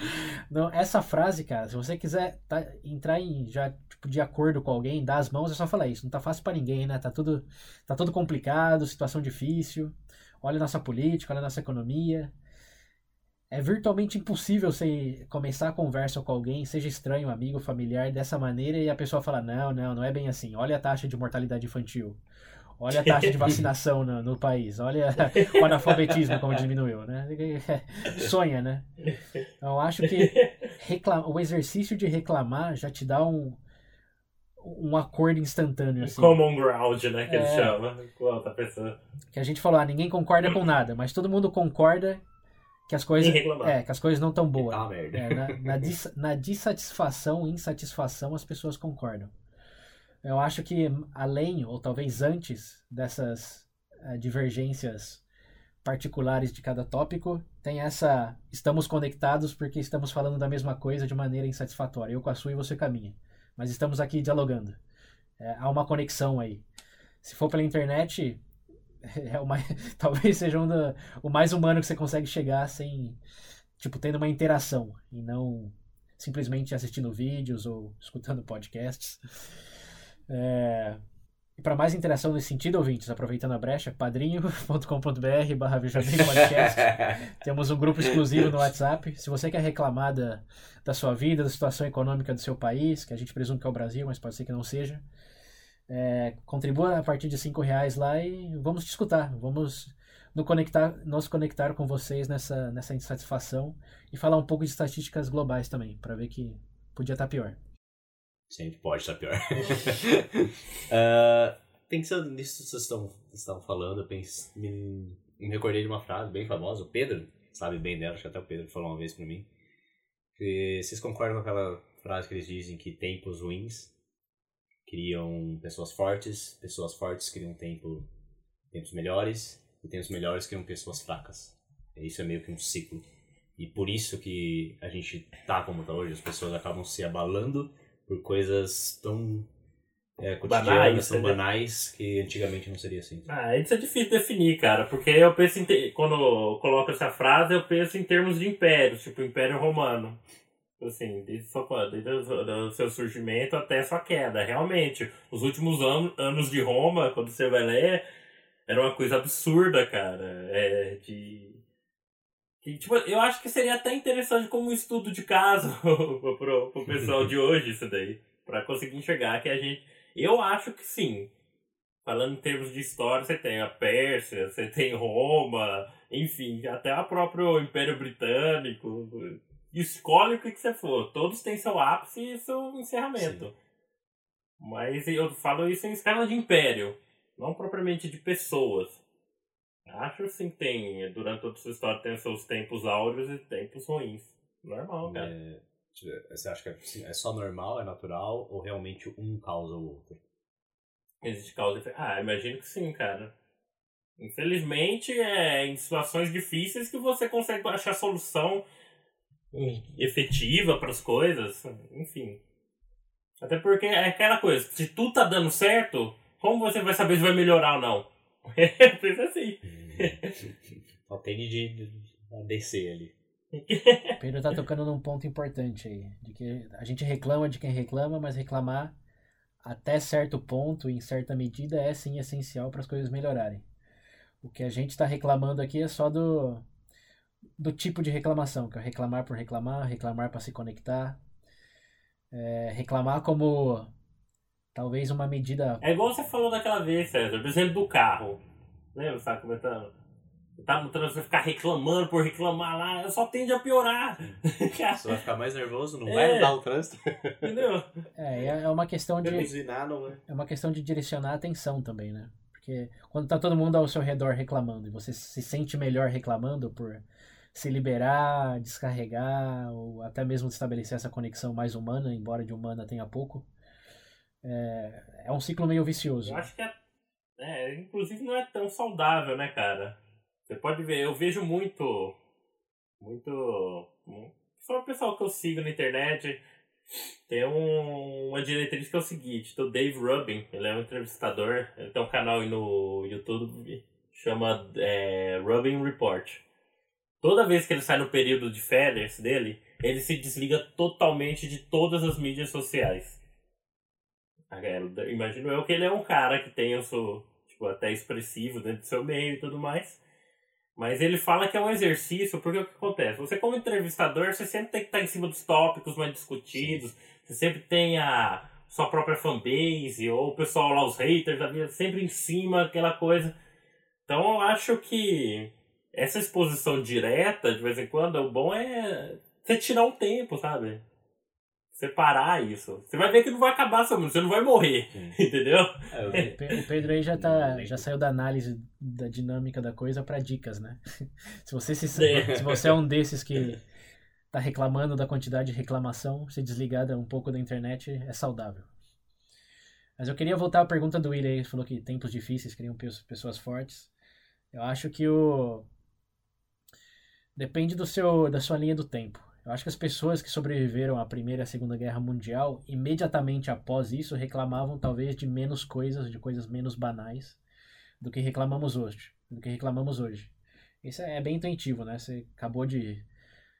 não, essa frase, cara, se você quiser tá, entrar em já tipo, de acordo com alguém, dar as mãos, é só falar isso. Não tá fácil para ninguém, né? Tá tudo, tá tudo complicado, situação difícil. Olha a nossa política, olha a nossa economia. É virtualmente impossível você começar a conversa com alguém, seja estranho, amigo, familiar, dessa maneira e a pessoa falar: não, não, não é bem assim. Olha a taxa de mortalidade infantil. Olha a taxa de vacinação no, no país. Olha o analfabetismo como diminuiu, né? Sonha, né? Então, eu acho que reclam... o exercício de reclamar já te dá um, um acordo instantâneo. Assim. Common ground, né? Que é, ele chama com a outra pessoa. Que a gente falou, ah, ninguém concorda com nada, mas todo mundo concorda que as coisas, é, que as coisas não estão boas. Tá merda. É, na, na, dis, na dissatisfação, insatisfação, as pessoas concordam. Eu acho que além, ou talvez antes dessas uh, divergências particulares de cada tópico, tem essa estamos conectados porque estamos falando da mesma coisa de maneira insatisfatória. Eu com a sua e você com a minha mas estamos aqui dialogando. É, há uma conexão aí. se for pela internet, é o mais, talvez seja um o mais humano que você consegue chegar sem, tipo, tendo uma interação e não simplesmente assistindo vídeos ou escutando podcasts. É, e para mais interação nesse sentido, ouvintes, aproveitando a brecha, padrinho.com.br barra podcast. Temos um grupo exclusivo no WhatsApp. Se você quer reclamar da, da sua vida, da situação econômica do seu país, que a gente presume que é o Brasil, mas pode ser que não seja, é, contribua a partir de cinco reais lá e vamos te escutar. Vamos nos conectar, nos conectar com vocês nessa, nessa insatisfação e falar um pouco de estatísticas globais também, para ver que podia estar tá pior. Sempre pode estar pior. uh, pensando nisso que vocês estão, estão falando, eu pense, me, me recordei de uma frase bem famosa. O Pedro sabe bem dela, acho que até o Pedro falou uma vez para mim. Que vocês concordam com aquela frase que eles dizem que tempos ruins criam pessoas fortes, pessoas fortes criam tempo, tempos melhores, e tempos melhores criam pessoas fracas. Isso é meio que um ciclo. E por isso que a gente tá como tá hoje, as pessoas acabam se abalando por coisas tão é, cotidianas, banais, tão banais, que antigamente não seria assim. Ah, isso é difícil definir, cara, porque eu penso em te... quando eu coloco essa frase, eu penso em termos de impérios, tipo Império Romano. Assim, desde, desde o seu surgimento até sua queda. Realmente, os últimos an anos de Roma, quando você vai ler, era uma coisa absurda, cara. É, de que, tipo, eu acho que seria até interessante como um estudo de caso pro, pro pessoal de hoje, isso daí. para conseguir enxergar que a gente. Eu acho que sim. Falando em termos de história, você tem a Pérsia, você tem Roma, enfim, até o próprio Império Britânico. Escolhe o que, que você for. Todos têm seu ápice e seu encerramento. Sim. Mas eu falo isso em escala de império, não propriamente de pessoas. Acho sim que tem. Durante toda essa história tem seus tempos áureos e tempos ruins. Normal, cara. É, você acha que é, é, só normal, é natural, ou realmente um causa o outro? Existe causa e Ah, imagino que sim, cara. Infelizmente, é em situações difíceis que você consegue achar solução efetiva para as coisas. Enfim. Até porque é aquela coisa, se tudo tá dando certo, como você vai saber se vai melhorar ou não? Pensa assim. Só tem de, de descer ali. O Pedro tá tocando num ponto importante aí. De que a gente reclama de quem reclama, mas reclamar até certo ponto, em certa medida, é sim essencial para as coisas melhorarem. O que a gente está reclamando aqui é só do, do tipo de reclamação, que é reclamar por reclamar, reclamar para se conectar. É, reclamar como talvez uma medida. É igual você falou daquela vez, César, do exemplo do carro. Lembra? Você tá comentando? Tá no trânsito, vai ficar reclamando por reclamar lá, só tende a piorar. Você vai ficar mais nervoso, não é. vai mudar o trânsito. Entendeu? É, é uma questão de. É uma questão de direcionar a atenção também, né? Porque quando tá todo mundo ao seu redor reclamando e você se sente melhor reclamando por se liberar, descarregar, ou até mesmo estabelecer essa conexão mais humana, embora de humana tenha pouco, é, é um ciclo meio vicioso. Eu acho que é é, inclusive não é tão saudável, né, cara? Você pode ver, eu vejo muito. Muito. Só o pessoal que eu sigo na internet. Tem um, uma diretriz que é o seguinte: o Dave Rubin, ele é um entrevistador, ele tem um canal no YouTube chama é, Rubin Report. Toda vez que ele sai no período de férias dele, ele se desliga totalmente de todas as mídias sociais. Imagino eu que ele é um cara que tem o seu, tipo, até expressivo dentro do seu meio e tudo mais. Mas ele fala que é um exercício, porque o que acontece? Você, como entrevistador, você sempre tem que estar em cima dos tópicos mais discutidos, Sim. você sempre tem a sua própria fanbase, ou o pessoal lá, os haters da vida, sempre em cima, aquela coisa. Então eu acho que essa exposição direta, de vez em quando, o bom é você tirar um tempo, sabe? Separar isso. Você vai ver que não vai acabar seu mundo, você não vai morrer, Sim. entendeu? É, o Pedro aí já, tá, já saiu da análise da dinâmica da coisa para dicas, né? Se você, se, se você é um desses que tá reclamando da quantidade de reclamação, se desligar um pouco da internet é saudável. Mas eu queria voltar à pergunta do William, ele falou que tempos difíceis criam pessoas fortes. Eu acho que o depende do seu da sua linha do tempo. Eu acho que as pessoas que sobreviveram à Primeira e à Segunda Guerra Mundial, imediatamente após isso, reclamavam talvez de menos coisas, de coisas menos banais, do que reclamamos hoje. Do que reclamamos hoje. Isso é bem intuitivo, né? Você acabou de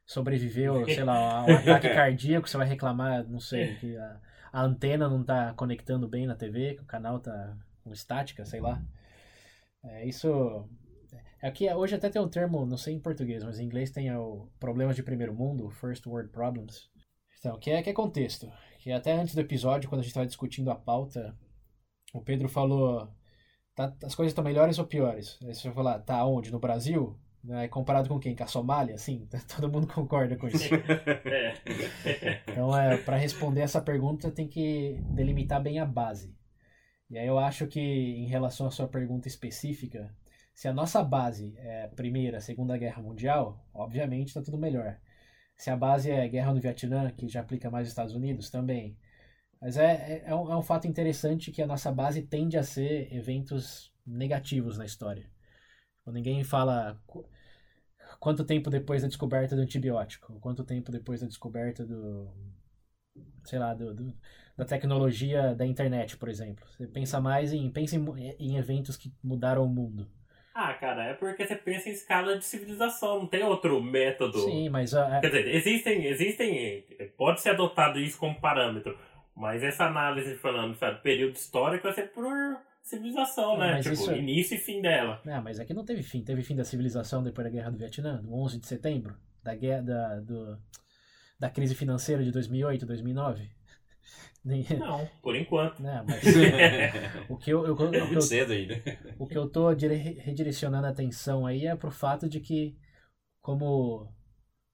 sobreviver, sei lá, a um ataque cardíaco, você vai reclamar, não sei, que a, a antena não está conectando bem na TV, que o canal está com estática, sei lá. É, isso Aqui hoje até tem um termo, não sei em português, mas em inglês tem o problemas de primeiro mundo, first world problems. Então, que é, que é contexto. Que até antes do episódio, quando a gente estava discutindo a pauta, o Pedro falou: tá, as coisas estão melhores ou piores? Aí você vai falar: tá onde? No Brasil? Né? Comparado com quem? Com a Somália? Sim, todo mundo concorda com isso. É. então, é, para responder essa pergunta, tem que delimitar bem a base. E aí eu acho que, em relação à sua pergunta específica, se a nossa base é Primeira, Segunda Guerra Mundial, obviamente está tudo melhor. Se a base é Guerra no Vietnã, que já aplica mais os Estados Unidos, também. Mas é, é, é, um, é um fato interessante que a nossa base tende a ser eventos negativos na história. Ninguém fala quanto tempo depois da descoberta do antibiótico, quanto tempo depois da descoberta do, sei lá, do, do, da tecnologia da internet, por exemplo. Você pensa mais em, pensa em, em eventos que mudaram o mundo. Ah, cara, é porque você pensa em escala de civilização, não tem outro método. Sim, mas. Uh, Quer dizer, existem, existem. Pode ser adotado isso como parâmetro, mas essa análise falando, sabe, período histórico vai ser por civilização, né? Tipo, isso... início e fim dela. Não, mas aqui não teve fim. Teve fim da civilização depois da Guerra do Vietnã, no 11 de setembro, da guerra da, do, da crise financeira de 2008, 2009. Não, por enquanto. Não, mas o que eu, eu, é muito eu, cedo ainda. O que eu tô redirecionando a atenção aí é pro fato de que, como,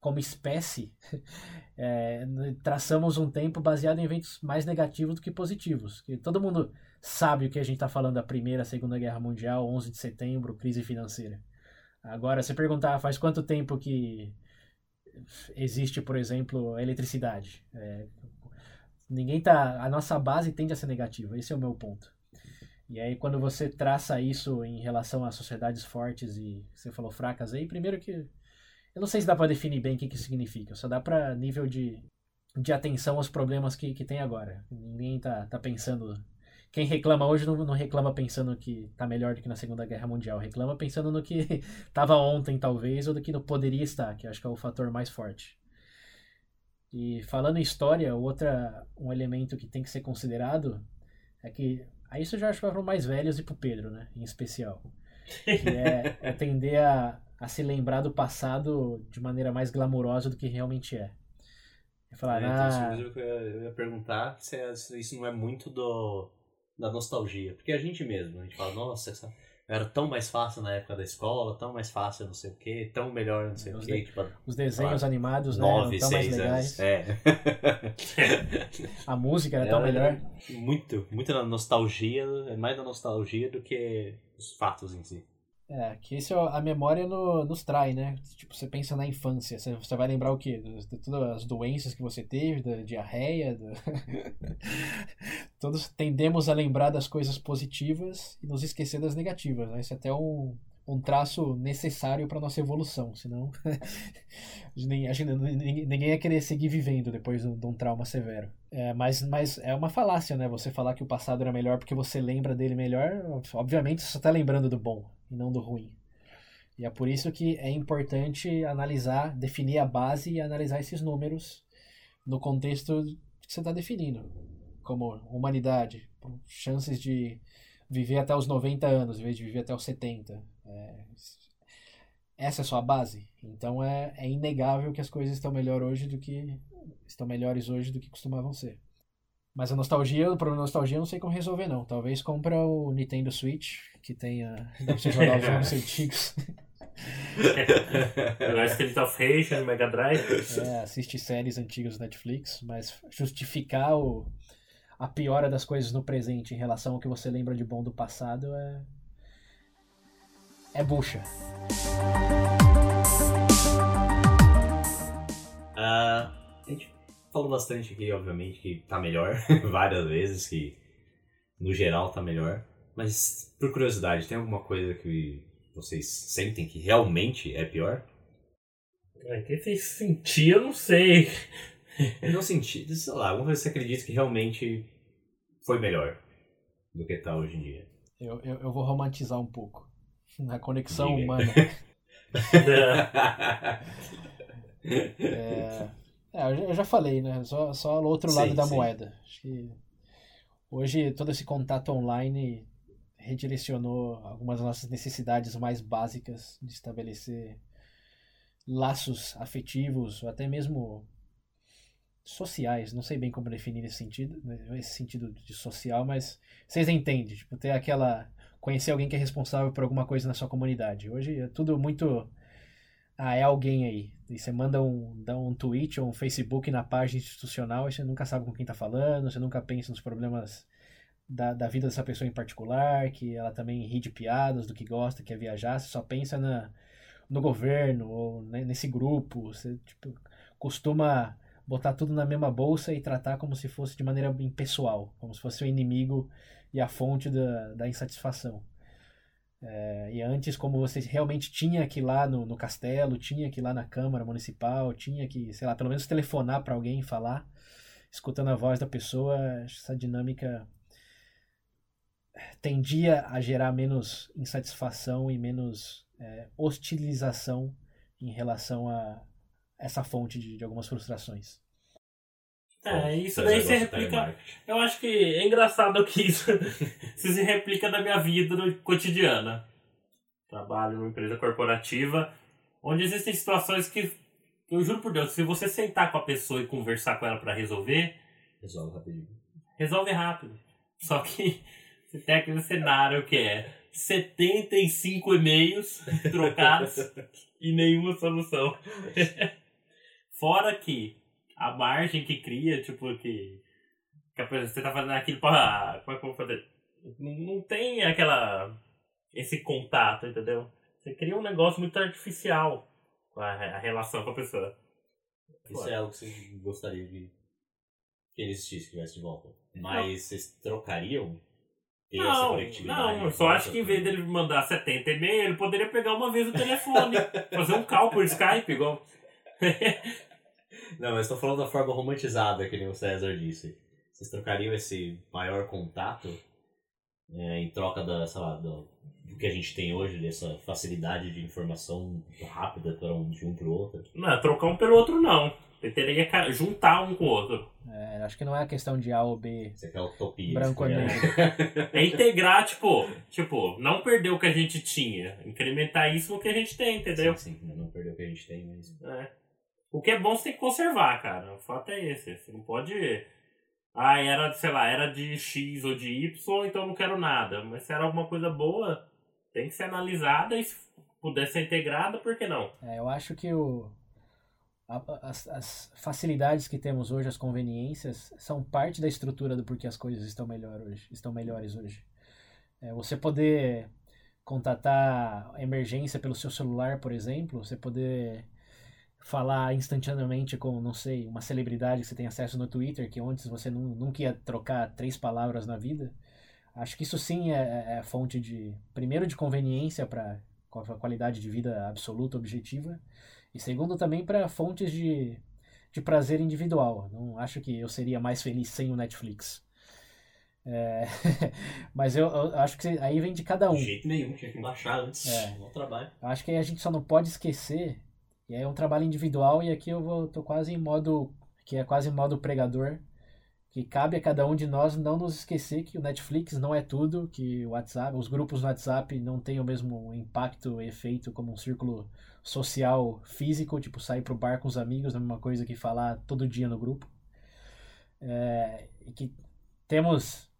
como espécie, é, traçamos um tempo baseado em eventos mais negativos do que positivos. Que todo mundo sabe o que a gente está falando da Primeira, Segunda Guerra Mundial, 11 de setembro, crise financeira. Agora, se perguntar faz quanto tempo que existe, por exemplo, a eletricidade? É, Ninguém tá. A nossa base tende a ser negativa, esse é o meu ponto. E aí, quando você traça isso em relação a sociedades fortes e você falou fracas aí, primeiro que. Eu não sei se dá para definir bem o que, que significa, só dá para nível de, de atenção aos problemas que, que tem agora. Ninguém tá, tá pensando. Quem reclama hoje não, não reclama pensando que tá melhor do que na Segunda Guerra Mundial, reclama pensando no que tava ontem, talvez, ou do que não poderia estar, que acho que é o fator mais forte. E falando em história, outra um elemento que tem que ser considerado é que aí isso eu já acho que vai para mais velhos e para o Pedro, né, em especial, que é, é tender a, a se lembrar do passado de maneira mais glamourosa do que realmente é. E falar, é, ah, então, eu ia perguntar se isso não é muito do da nostalgia, porque a gente mesmo, a gente fala, nossa, essa era tão mais fácil na época da escola, tão mais fácil não sei o que, tão melhor não sei os o que. Tipo, os desenhos animados, né? Nove, tão seis mais legais. Anos. É. a música era tão melhor. Muito, muito na nostalgia, é mais da nostalgia do que os fatos em si. É, que isso a memória no, nos trai, né? Tipo, você pensa na infância, você, você vai lembrar o quê? De, todas as doenças que você teve, da diarreia, do... todos tendemos a lembrar das coisas positivas e nos esquecer das negativas, né? Isso é até um, um traço necessário para nossa evolução, senão ninguém, ninguém ia querer seguir vivendo depois de um trauma severo. É, mas, mas é uma falácia, né? Você falar que o passado era melhor porque você lembra dele melhor, obviamente você está lembrando do bom e não do ruim. E é por isso que é importante analisar, definir a base e analisar esses números no contexto que você está definindo, como humanidade, chances de viver até os 90 anos em vez de viver até os 70. É, essa é a sua base. Então é, é inegável que as coisas estão melhor hoje do que estão melhores hoje do que costumavam ser. Mas a nostalgia, o problema da nostalgia eu não sei como resolver não. Talvez compra o Nintendo Switch, que tenha. Deve ser jogar os jogos antigos. Jogar Street of Rage no Mega Drive. É, assiste séries antigas do Netflix, mas justificar o, a piora das coisas no presente em relação ao que você lembra de bom do passado é. é bucha. Uh, a gente falou bastante aqui, obviamente, que tá melhor várias vezes, que no geral tá melhor. Mas, por curiosidade, tem alguma coisa que vocês sentem que realmente é pior? É, que se sentir, eu não sei. Não senti, sei lá, alguma coisa que você acredita que realmente foi melhor do que tá hoje em dia. Eu, eu, eu vou romantizar um pouco. Na conexão Diga. humana. É, é, eu já- falei, né? Só, só o outro lado Sim, da sim. moeda. Acho que hoje todo esse contato online redirecionou algumas das nossas necessidades mais básicas de estabelecer laços afetivos ou até mesmo sociais. Não sei bem como definir esse sentido, né, esse sentido de social, mas vocês entendem, tipo, ter aquela conhecer alguém que é responsável por alguma coisa na sua comunidade. Hoje é tudo muito ah, é alguém aí. E você manda um, dá um tweet ou um Facebook na página institucional e você nunca sabe com quem tá falando, você nunca pensa nos problemas da, da vida dessa pessoa em particular, que ela também ri de piadas, do que gosta, quer viajar, você só pensa na, no governo ou né, nesse grupo, você tipo, costuma botar tudo na mesma bolsa e tratar como se fosse de maneira impessoal, como se fosse o inimigo e a fonte da, da insatisfação. É, e antes, como você realmente tinha que ir lá no, no castelo, tinha que ir lá na Câmara Municipal, tinha que, sei lá, pelo menos telefonar para alguém e falar, escutando a voz da pessoa, essa dinâmica tendia a gerar menos insatisfação e menos é, hostilização em relação a essa fonte de, de algumas frustrações. É, isso daí de replica. Eu acho que é engraçado que isso se se replica na minha vida no- cotidiana. Trabalho numa empresa corporativa, onde existem situações que, eu juro por Deus, se você sentar com a pessoa e conversar com ela para resolver, Resolve rapidinho. resolve rápido. Só que você tem aquele cenário que é 75 e-mails trocados e nenhuma solução. Fora que a margem que cria, tipo, que, que você tá fazendo aquilo pra. Como é que eu vou fazer? Não, não tem aquela. esse contato, entendeu? Você cria um negócio muito artificial com a, a relação com a pessoa. Isso é algo que você gostaria de que ele existisse, que tivesse de volta. Mas vocês trocariam? Ter essa Não, conectividade? não, eu só acho que em vez dele mandar 70 e-mail, ele poderia pegar uma vez o telefone, fazer um call por Skype, igual. Não, mas estou falando da forma romantizada, que nem o César disse. Vocês trocariam esse maior contato é, em troca da, sei lá, do, do que a gente tem hoje, dessa facilidade de informação rápida para um, de um para o outro? Não, trocar um pelo outro não. Ele teria que juntar um com o outro. É, acho que não é a questão de A ou B. Você quer utopia. Branco ou quer- É integrar, tipo, tipo, não perder o que a gente tinha. Incrementar isso no que a gente tem, entendeu? Sim, sim, não perdeu o que a gente tem, mas. É. O que é bom você tem que conservar, cara. O fato é esse. Você não pode. Ah, era, sei lá, era de X ou de Y, então não quero nada. Mas se era alguma coisa boa, tem que ser analisada e se puder ser integrada, por que não? É, eu acho que o, as, as facilidades que temos hoje, as conveniências, são parte da estrutura do porquê as coisas estão, melhor hoje, estão melhores hoje. É, você poder contatar a emergência pelo seu celular, por exemplo, você poder falar instantaneamente com, não sei, uma celebridade que você tem acesso no Twitter, que antes você nu- nunca ia trocar três palavras na vida. Acho que isso sim é, é fonte de, primeiro, de conveniência para a qualidade de vida absoluta, objetiva, e segundo, também para fontes de, de prazer individual. Não acho que eu seria mais feliz sem o Netflix. É, mas eu, eu acho que aí vem de cada um. De jeito nenhum, tinha que baixar antes. É. Bom trabalho. Acho que a gente só não pode esquecer, e é um trabalho individual, e aqui eu vou, tô quase em modo, que é quase modo pregador, que cabe a cada um de nós não nos esquecer que o Netflix não é tudo, que o WhatsApp, os grupos no WhatsApp não têm o mesmo impacto e efeito como um círculo social físico, tipo sair pro bar com os amigos, é a mesma coisa que falar todo dia no grupo. É, e que temos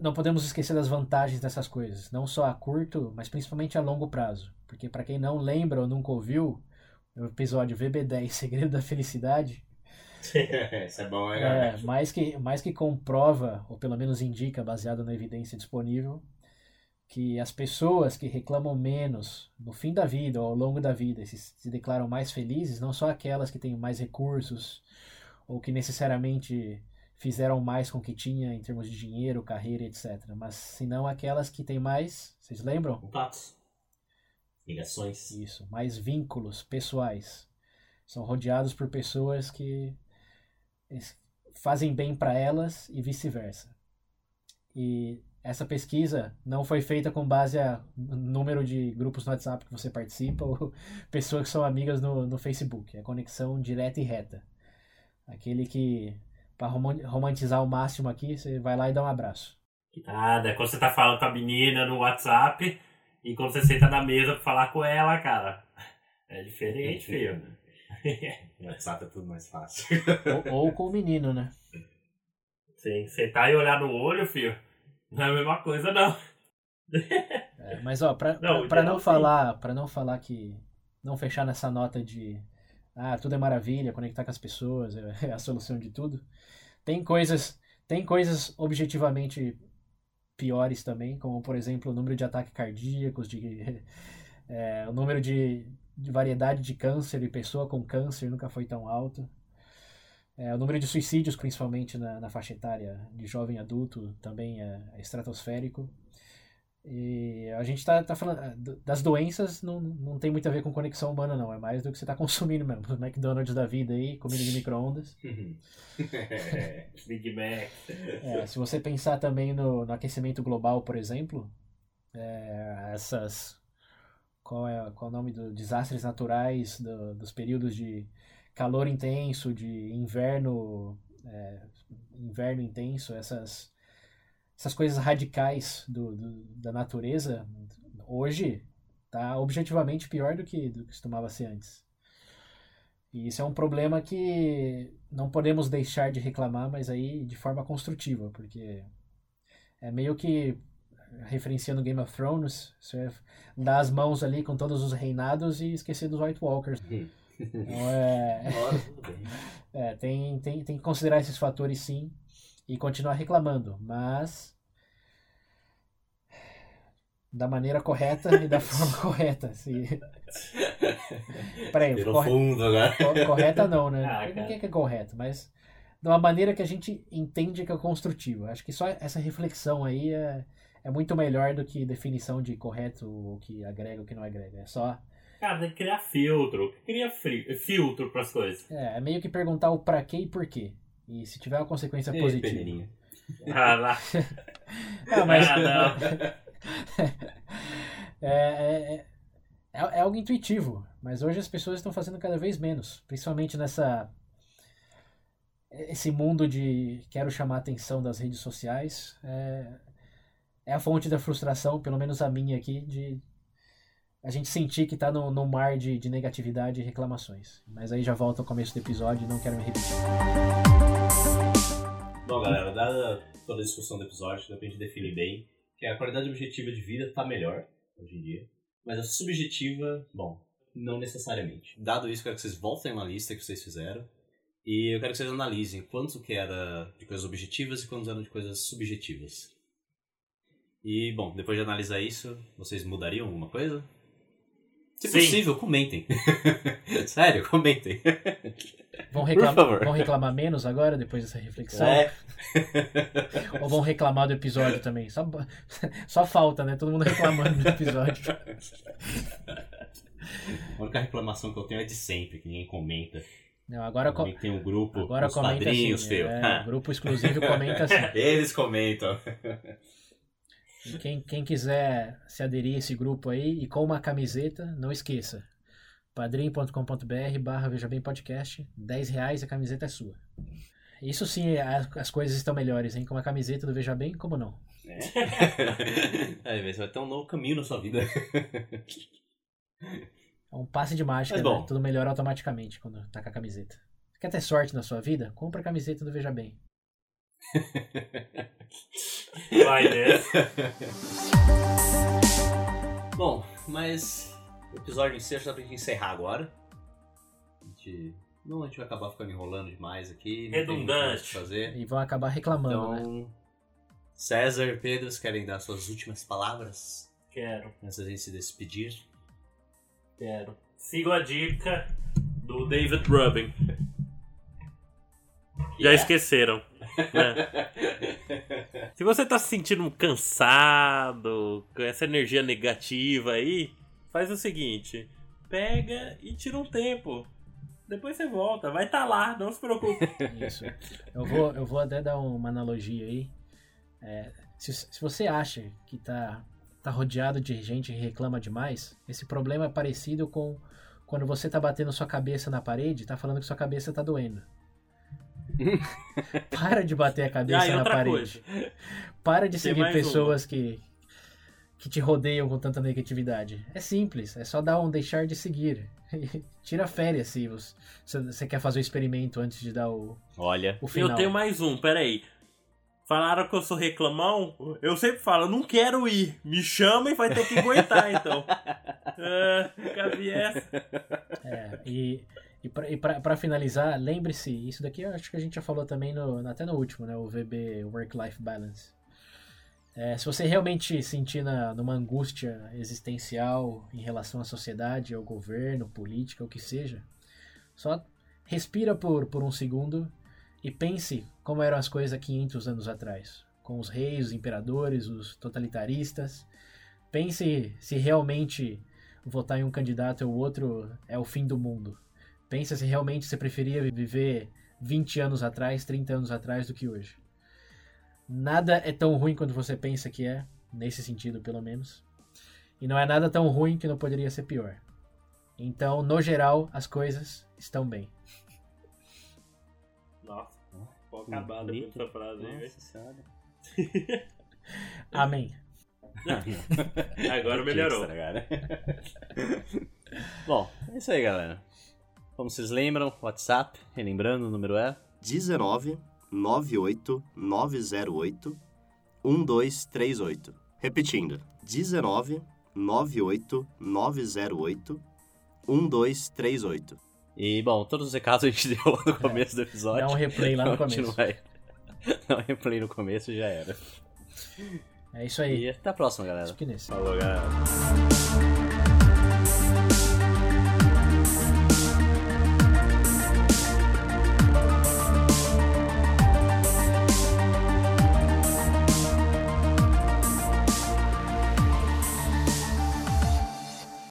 não podemos esquecer das vantagens dessas coisas, não só a curto, mas principalmente a longo prazo. Porque para quem não lembra ou nunca ouviu, o episódio VB10, Segredo da Felicidade, Isso é bom, né? é, mais, que, mais que comprova, ou pelo menos indica, baseado na evidência disponível, que as pessoas que reclamam menos no fim da vida ou ao longo da vida se, se declaram mais felizes, não só aquelas que têm mais recursos ou que necessariamente fizeram mais com o que tinha em termos de dinheiro, carreira, etc. Mas senão aquelas que têm mais, vocês lembram? Contatos. Ligações. Isso, mais vínculos pessoais. São rodeados por pessoas que fazem bem para elas e vice-versa. E essa pesquisa não foi feita com base a número de grupos no WhatsApp que você participa ou pessoas que são amigas no, no Facebook. É conexão direta e reta. Aquele que, para romantizar ao máximo aqui, você vai lá e dá um abraço. Nada, é quando você tá falando com a menina no WhatsApp e quando você senta na mesa pra falar com ela, cara. É diferente, filho. No WhatsApp é tudo mais fácil. Ou, ou com o menino, né? Sim, sentar e olhar no olho, filho, não é a mesma coisa, não. É, mas ó, pra, Não, pra, o pra não falar, para não falar que não fechar nessa nota de ah, tudo é maravilha, conectar com as pessoas é, é a solução de tudo. Tem coisas, tem coisas objetivamente piores também, como por exemplo o número de ataques cardíacos, de é, o número de, de variedade de câncer e pessoa com câncer nunca foi tão alto. É, o número de suicídios, principalmente na, na faixa etária de jovem adulto, também é, é estratosférico. E a gente tá, tá falando do- das doenças, não, não tem muito a ver com conexão humana, não. É mais do que você tá consumindo mesmo. Os McDonald's da vida aí, comida de micro-ondas. Big Mac. É, se você pensar também no, no aquecimento global, por exemplo, é, essas. Qual é, qual é o nome dos desastres naturais, do- dos períodos de calor intenso, de inverno, é, inverno intenso, essas, essas coisas radicais do, do- da natureza, hoje tá objetivamente pior do que, do que costumava ser antes. E isso é um problema que não podemos deixar de reclamar, mas aí de forma construtiva, porque é meio que referenciando Game of Thrones, você dá as mãos ali com todos os reinados e esquecer dos White Walkers. Então é, é, tem, tem, tem que considerar esses fatores sim e continuar reclamando, mas da maneira correta e da forma correta. Se... Peraí, Virou corre- fundo agora. Co- Correta não, né? Ah, é que é correto, mas de uma maneira que a gente entende que é construtiva. Acho que só essa reflexão aí é, é muito melhor do que definição de correto, o que agrega, o que não agrega. É só. Cara, tem que criar filtro. Cria filtro pras coisas. É, é meio que perguntar o pra quê e por quê. E se tiver uma consequência Ei, positiva. peneirinha. Ah, lá. Não, mas. Ah, não. é, é, é, é algo intuitivo, mas hoje as pessoas estão fazendo cada vez menos, principalmente nessa esse mundo de quero chamar a atenção das redes sociais é, é a fonte da frustração, pelo menos a minha aqui, de a gente sentir que tá no, no mar de, de negatividade e reclamações. Mas aí já volta ao começo do episódio e não quero me repetir. Bom, galera, dada toda a discussão do episódio, dá pra gente definir bem que a qualidade objetiva de vida tá melhor hoje em dia, mas a subjetiva, bom, não necessariamente. Dado isso, quero que vocês voltem na lista que vocês fizeram e eu quero que vocês analisem quanto que era de coisas objetivas e quanto eram de coisas subjetivas. E, bom, depois de analisar isso, vocês mudariam alguma coisa? Se Sim. possível, comentem. Sério, comentem. Vão, favor. vão reclamar menos agora, depois dessa reflexão? É. Ou vão reclamar do episódio também? Só, só falta, né? Todo mundo reclamando do episódio. A única reclamação que eu tenho é de sempre, que ninguém comenta. Não, agora, co- Também tem um grupo, agora os comenta padrinhos, assim. É, grupo exclusivo comenta assim. Eles comentam. E Quem, quem quiser se aderir a esse grupo aí e com uma camiseta, não esqueça. padrim.com.br barra Veja Bem Podcast. 10 reais a camiseta é sua. Isso sim, as, as coisas estão melhores, hein? Com uma camiseta do Veja Bem, como não? Aí, você vai ter um novo caminho na sua vida. É um passe de mágica, né? Tudo melhora automaticamente quando tá com a camiseta. Quer ter sorte na sua vida? Compra a camiseta do Veja Bem. Vai nessa. Bom, mas o episódio em si acho que dá pra gente encerrar agora. A gente, não, a gente vai acabar ficando enrolando demais aqui. Redundante. fazer. E vão acabar reclamando, né? Então, César, Pedro, vocês querem dar suas últimas palavras Quero, antes da gente se despedir? quero. Sigam a dica do David Rubin. Já esqueceram. Né? Se você tá se sentindo cansado, com essa energia negativa aí, faz o seguinte: pega e tira um tempo. Depois você volta, vai estar tá lá, não se preocupe. Isso. Eu vou, eu vou até dar uma analogia aí. É, se, se você acha que tá, tá rodeado de gente que reclama demais, esse problema é parecido com quando você tá batendo sua cabeça na parede, tá falando que sua cabeça tá doendo. Para de bater a cabeça Ah, e na outra parede. coisa. Para de Tem seguir pessoas que, que te rodeiam com tanta negatividade. É simples, é só dar um deixar de seguir. Tira férias se você, se você quer fazer o experimento antes de dar o, Olha. o final. Eu tenho mais um, peraí. Falaram que eu sou reclamão? Eu sempre falo, eu não quero ir. Me chama e vai ter que aguentar, então. É, cabe essa. É, e e pra finalizar, lembre-se, isso daqui eu acho que a gente já falou também no, até no último, né? O VB Work-Life Balance. É, se você realmente sentir na, numa angústia existencial em relação à sociedade, ao governo, política, o que seja, só respira por, por um segundo e pense como eram as coisas há 500 anos atrás, com os reis, os imperadores, os totalitaristas. Pense se realmente votar em um candidato ou outro é o fim do mundo. Pensa se realmente você preferia viver 20 anos atrás, 30 anos atrás do que hoje. Nada é tão ruim quanto você pensa que é, nesse sentido pelo menos. E não é nada tão ruim que não poderia ser pior. Então, no geral, as coisas estão bem. Nossa, acabar depois dessa frase aí, velho. Amém. Agora melhorou. Bom, é isso aí, galera. Como vocês lembram, WhatsApp, relembrando, o número é 19 98 908 1238. Repetindo, 19 98 908 1238. E, bom, todos os recados a gente deu no começo do episódio. Dá um replay lá no começo. Dá um replay no começo e já era. É isso aí. E até a próxima, galera. Acho que nesse. Falou, galera.